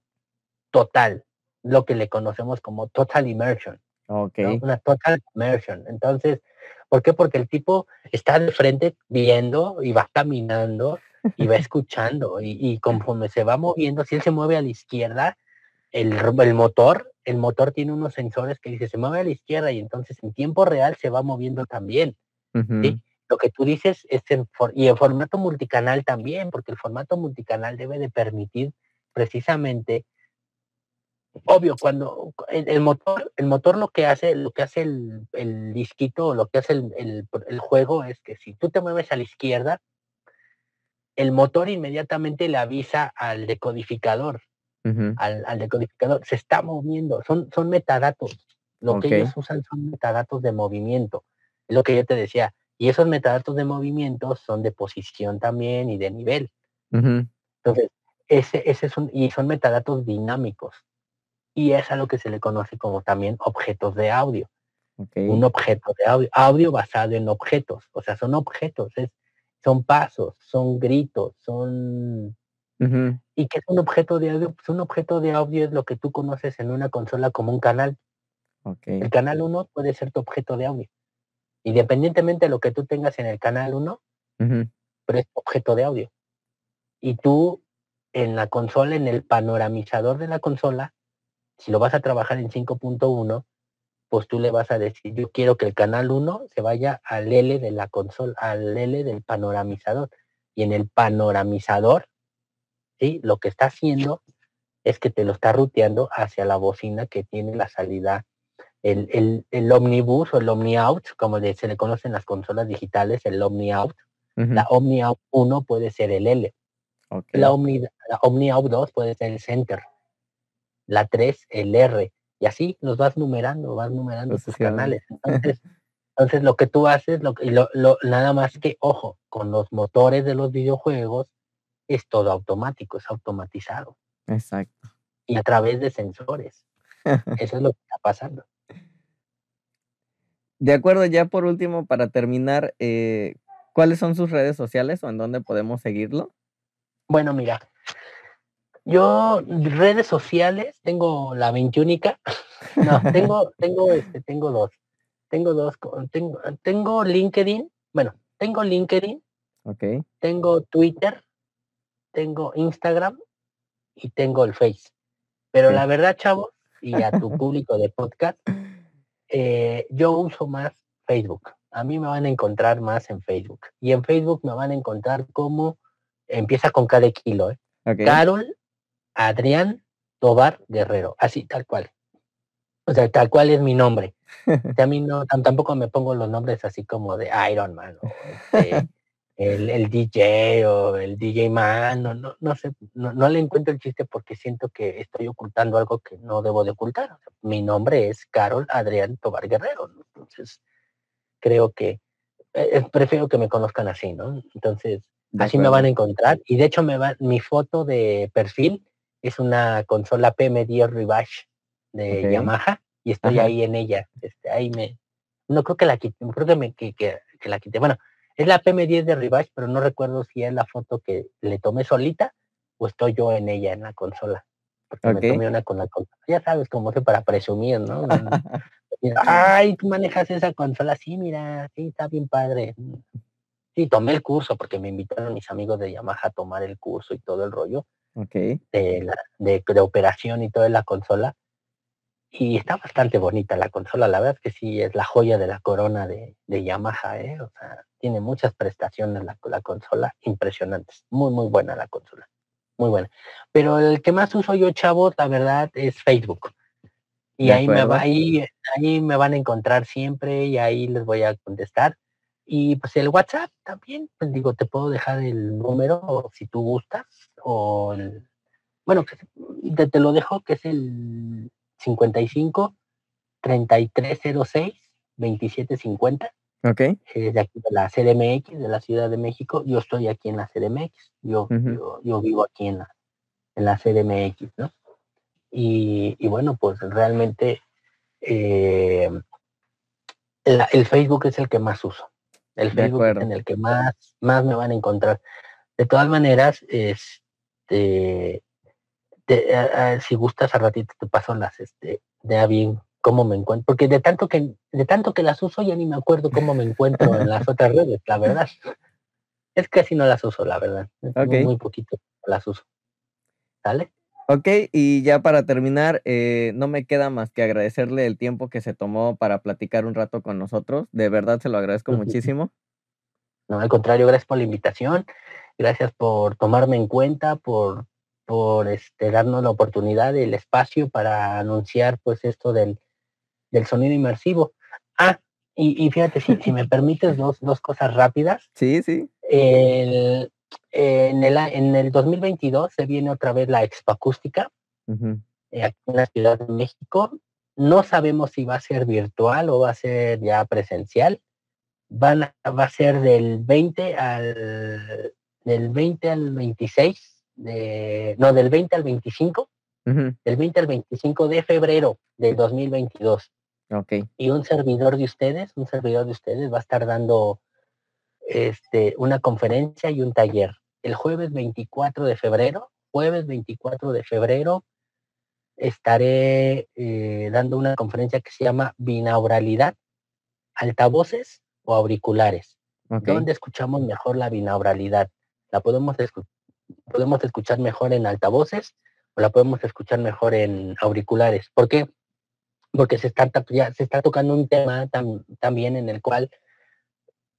total, lo que le conocemos como total immersion, Una total immersion. Entonces, ¿por qué? Porque el tipo está de frente viendo y va caminando y va escuchando y, y conforme se va moviendo, si él se mueve a la izquierda, el, el motor, el motor tiene unos sensores que dice se mueve a la izquierda y entonces en tiempo real se va moviendo también. ¿sí? Lo que tú dices es en for- y en formato multicanal también, porque el formato multicanal debe de permitir precisamente, obvio, cuando el, el motor, el motor lo que hace, lo que hace el, el disquito, o lo que hace el, el- el juego es que si tú te mueves a la izquierda, el motor inmediatamente le avisa al decodificador, al, al decodificador, se está moviendo, son, son metadatos. Lo que ellos usan son metadatos de movimiento. Es lo que yo te decía. Y esos metadatos de movimiento son de posición también y de nivel. Entonces, ese, ese es un, y son metadatos dinámicos. Y es a lo que se le conoce como también objetos de audio. Un objeto de audio, audio basado en objetos. O sea, son objetos, es, son pasos, son gritos, son ¿Y qué es un objeto de audio? Pues un objeto de audio es lo que tú conoces en una consola como un canal. El canal 1 puede ser tu objeto de audio. Independientemente de lo que tú tengas en el canal 1, ujú, pero es tu objeto de audio. Y tú en la consola, en el panoramizador de la consola, si lo vas a trabajar en 5.1, pues tú le vas a decir, yo quiero que el canal 1 se vaya al L de la consola, al L del panoramizador. Y en el panoramizador, ¿sí? Lo que está haciendo es que te lo está ruteando hacia la bocina que tiene la salida, el, el, el omnibus o el omni-out, como se le conocen las consolas digitales, el omni-out. La omni-out 1 puede ser el L, la omni, la omni-out 2 puede ser el center, la 3 el R, y así los vas numerando, vas numerando tus canales. Entonces, entonces lo que tú haces, lo, lo, lo- nada más que, ojo, con los motores de los videojuegos, es todo automático, es automatizado Exacto. y a través de sensores. Eso es lo que está pasando. De acuerdo, ya por último, para terminar, eh, ¿cuáles son sus redes sociales o en dónde podemos seguirlo? Bueno, mira, yo redes sociales tengo la 21 No, tengo, tengo, este, tengo dos. Tengo dos, tengo, tengo LinkedIn, bueno, tengo LinkedIn, Ok, tengo Twitter, tengo Instagram y tengo el Face. Pero la verdad, chavos, y a tu público de podcast, eh, yo uso más Facebook. A mí me van a encontrar más en Facebook. Y en Facebook me van a encontrar como empieza con cada kilo, ¿eh? Carol Adrián Tobar Guerrero, así tal cual. O sea, tal cual es mi nombre. a mí no, tampoco me pongo los nombres así como de Iron Man o este, el, DJ o el DJ Man, no, no, no sé, no, le encuentro el chiste porque siento que estoy ocultando algo que no debo de ocultar. mi nombre es Carol Adrián Tobar Guerrero, entonces creo que eh, prefiero que me conozcan así, ¿no? Entonces, así me van a encontrar. Y de hecho, me va, mi foto de perfil es una consola PM10 Rivage de Yamaha y estoy ahí en ella. Este, ahí me, no creo que la quité, creo que, me, que, que, la quité. Bueno, es la PM10 de Rivage, pero no recuerdo si es la foto que le tomé solita o estoy yo en ella, en la consola. Porque me tomé una con la consola. Ya sabes cómo se para presumir, ¿no? Ay, tú manejas esa consola, sí, mira, sí, está bien padre. Sí, tomé el curso porque me invitaron mis amigos de Yamaha a tomar el curso y todo el rollo. Okay. De, la, de, de, operación y toda la consola. Y está bastante bonita la consola, la verdad es que sí, es la joya de la corona de, de Yamaha, ¿eh? O sea, tiene muchas prestaciones la, la consola, impresionantes. Muy, muy buena la consola. Muy buena. Pero el que más uso yo, chavos, la verdad, es Facebook. Y ahí me, va, ahí, ahí me van a encontrar siempre y ahí les voy a contestar. Y pues el WhatsApp también, pues digo, te puedo dejar el número si tú gustas. O el, bueno, te, te lo dejo que es el 55 3306 2750. Ok. Es de aquí de la CDMX, de la Ciudad de México. Yo estoy aquí en la CDMX. Yo, yo, vivo aquí en la, en la CDMX, ¿no? Y, bueno, pues realmente eh, el Facebook es el que más uso. El Facebook es en el que más, más me van a encontrar. De todas maneras, este, si gustas a ratito te paso las, este, de a bien cómo me encuentro, porque de tanto que, de tanto que las uso ya ni me acuerdo cómo me encuentro en las otras redes, la verdad. Es que así no las uso, la verdad. Muy, poquito las uso. ¿Sale? Ok, y ya para terminar, eh, no me queda más que agradecerle el tiempo que se tomó para platicar un rato con nosotros. De verdad se lo agradezco muchísimo. No, al contrario, gracias por la invitación, gracias por tomarme en cuenta, por, por este, darnos la oportunidad, el espacio para anunciar pues esto del, del sonido inmersivo. Ah, y, fíjate, si, si me permites dos, dos cosas rápidas. Sí, sí. El, en, el, en el 2022 se viene otra vez la Expo Acústica eh, aquí en la Ciudad de México. No sabemos si va a ser virtual o va a ser ya presencial. Van va a ser del 20 al del 20 al 26 de no del 20 al 25 del 20 al 25 de febrero del 2022. Okay. Y un servidor de ustedes, un servidor de ustedes va a estar dando este, una conferencia y un taller. El jueves 24 de febrero, jueves 24 de febrero, estaré eh, dando una conferencia que se llama Binauralidad, altavoces o auriculares. ¿Dónde escuchamos mejor la binauralidad? La podemos, podemos escuchar mejor en altavoces o la podemos escuchar mejor en auriculares. ¿Por qué? Porque se está, ya se está tocando un tema también en el cual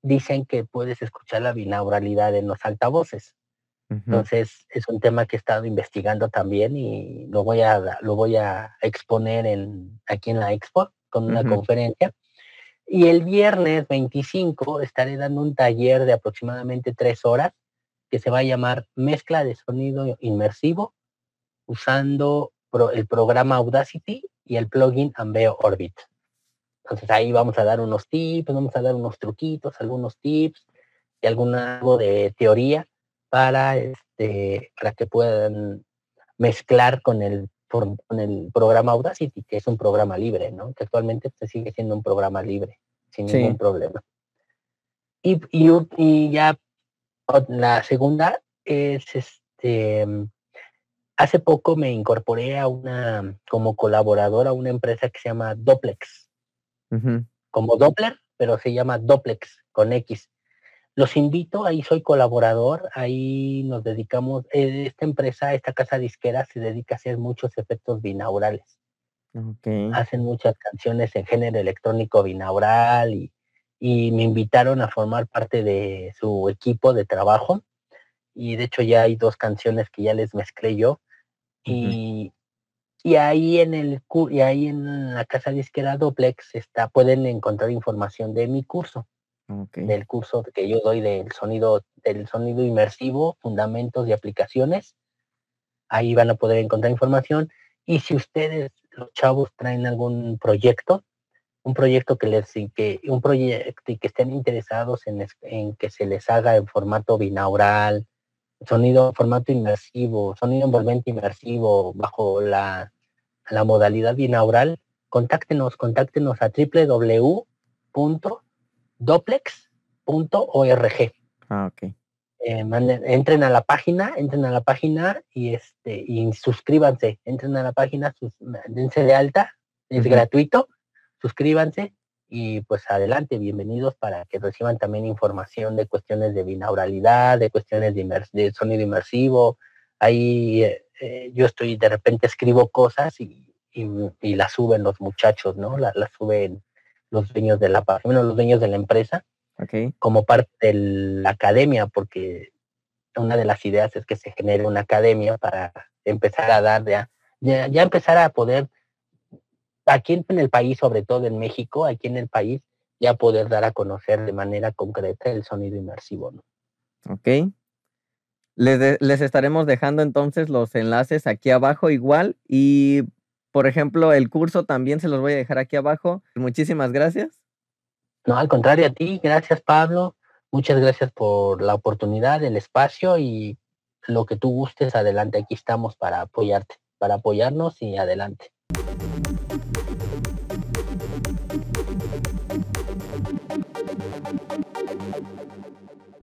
dicen que puedes escuchar la binauralidad en los altavoces. Entonces, es un tema que he estado investigando también y lo voy a, lo voy a exponer en, aquí en la expo con una conferencia. Y el viernes 25 estaré dando un taller de aproximadamente tres horas que se va a llamar Mezcla de Sonido Inmersivo usando el programa Audacity y el plugin Ambeo Orbit. Entonces ahí vamos a dar unos tips, vamos a dar unos truquitos, algunos tips y algún algo de teoría para este para que puedan mezclar con el con el programa Audacity, que es un programa libre, ¿no? Que actualmente se sigue siendo un programa libre, sin ningún problema. Y, y, y, ya la segunda es este hace poco me incorporé a una como colaboradora a una empresa que se llama Doplex como Doppler, pero se llama Doplex con X. Los invito, ahí soy colaborador, ahí nos dedicamos, eh, esta empresa, esta casa disquera se dedica a hacer muchos efectos binaurales. Hacen muchas canciones en género electrónico binaural y, y me invitaron a formar parte de su equipo de trabajo. Y de hecho ya hay dos canciones que ya les mezclé yo. Y, y ahí en el y ahí en la casa disquera Doplex está, pueden encontrar información de mi curso. Del curso que yo doy del sonido, del sonido inmersivo, fundamentos y aplicaciones. Ahí van a poder encontrar información. Y si ustedes, los chavos, traen algún proyecto, un proyecto que les que un proyecto y que estén interesados en, en, que se les haga en formato binaural, sonido formato inmersivo, sonido envolvente inmersivo bajo la, la modalidad binaural, contáctenos, contáctenos a www.doplex.org. Ah, ok. Eh, entren a la página, entren a la página y este y suscríbanse, entren a la página, dense de alta, es gratuito suscríbanse y pues adelante, bienvenidos para que reciban también información de cuestiones de binauralidad, de cuestiones de, sonido inmersivo. Ahí eh, eh, yo estoy, de repente escribo cosas y, y, las suben los muchachos, ¿no? Las, suben los dueños de la página, los dueños de la empresa, como parte de la academia, porque una de las ideas es que se genere una academia para empezar a dar, ya, ya empezar a poder aquí en el país, sobre todo en México, aquí en el país, ya poder dar a conocer de manera concreta el sonido inmersivo. ¿no? Ok. Les, les, estaremos dejando entonces los enlaces aquí abajo igual y, por ejemplo, el curso también se los voy a dejar aquí abajo. Muchísimas gracias. No, al contrario a ti, gracias Pablo. Muchas gracias por la oportunidad, el espacio y lo que tú gustes, adelante. Aquí estamos para apoyarte, para apoyarnos y adelante.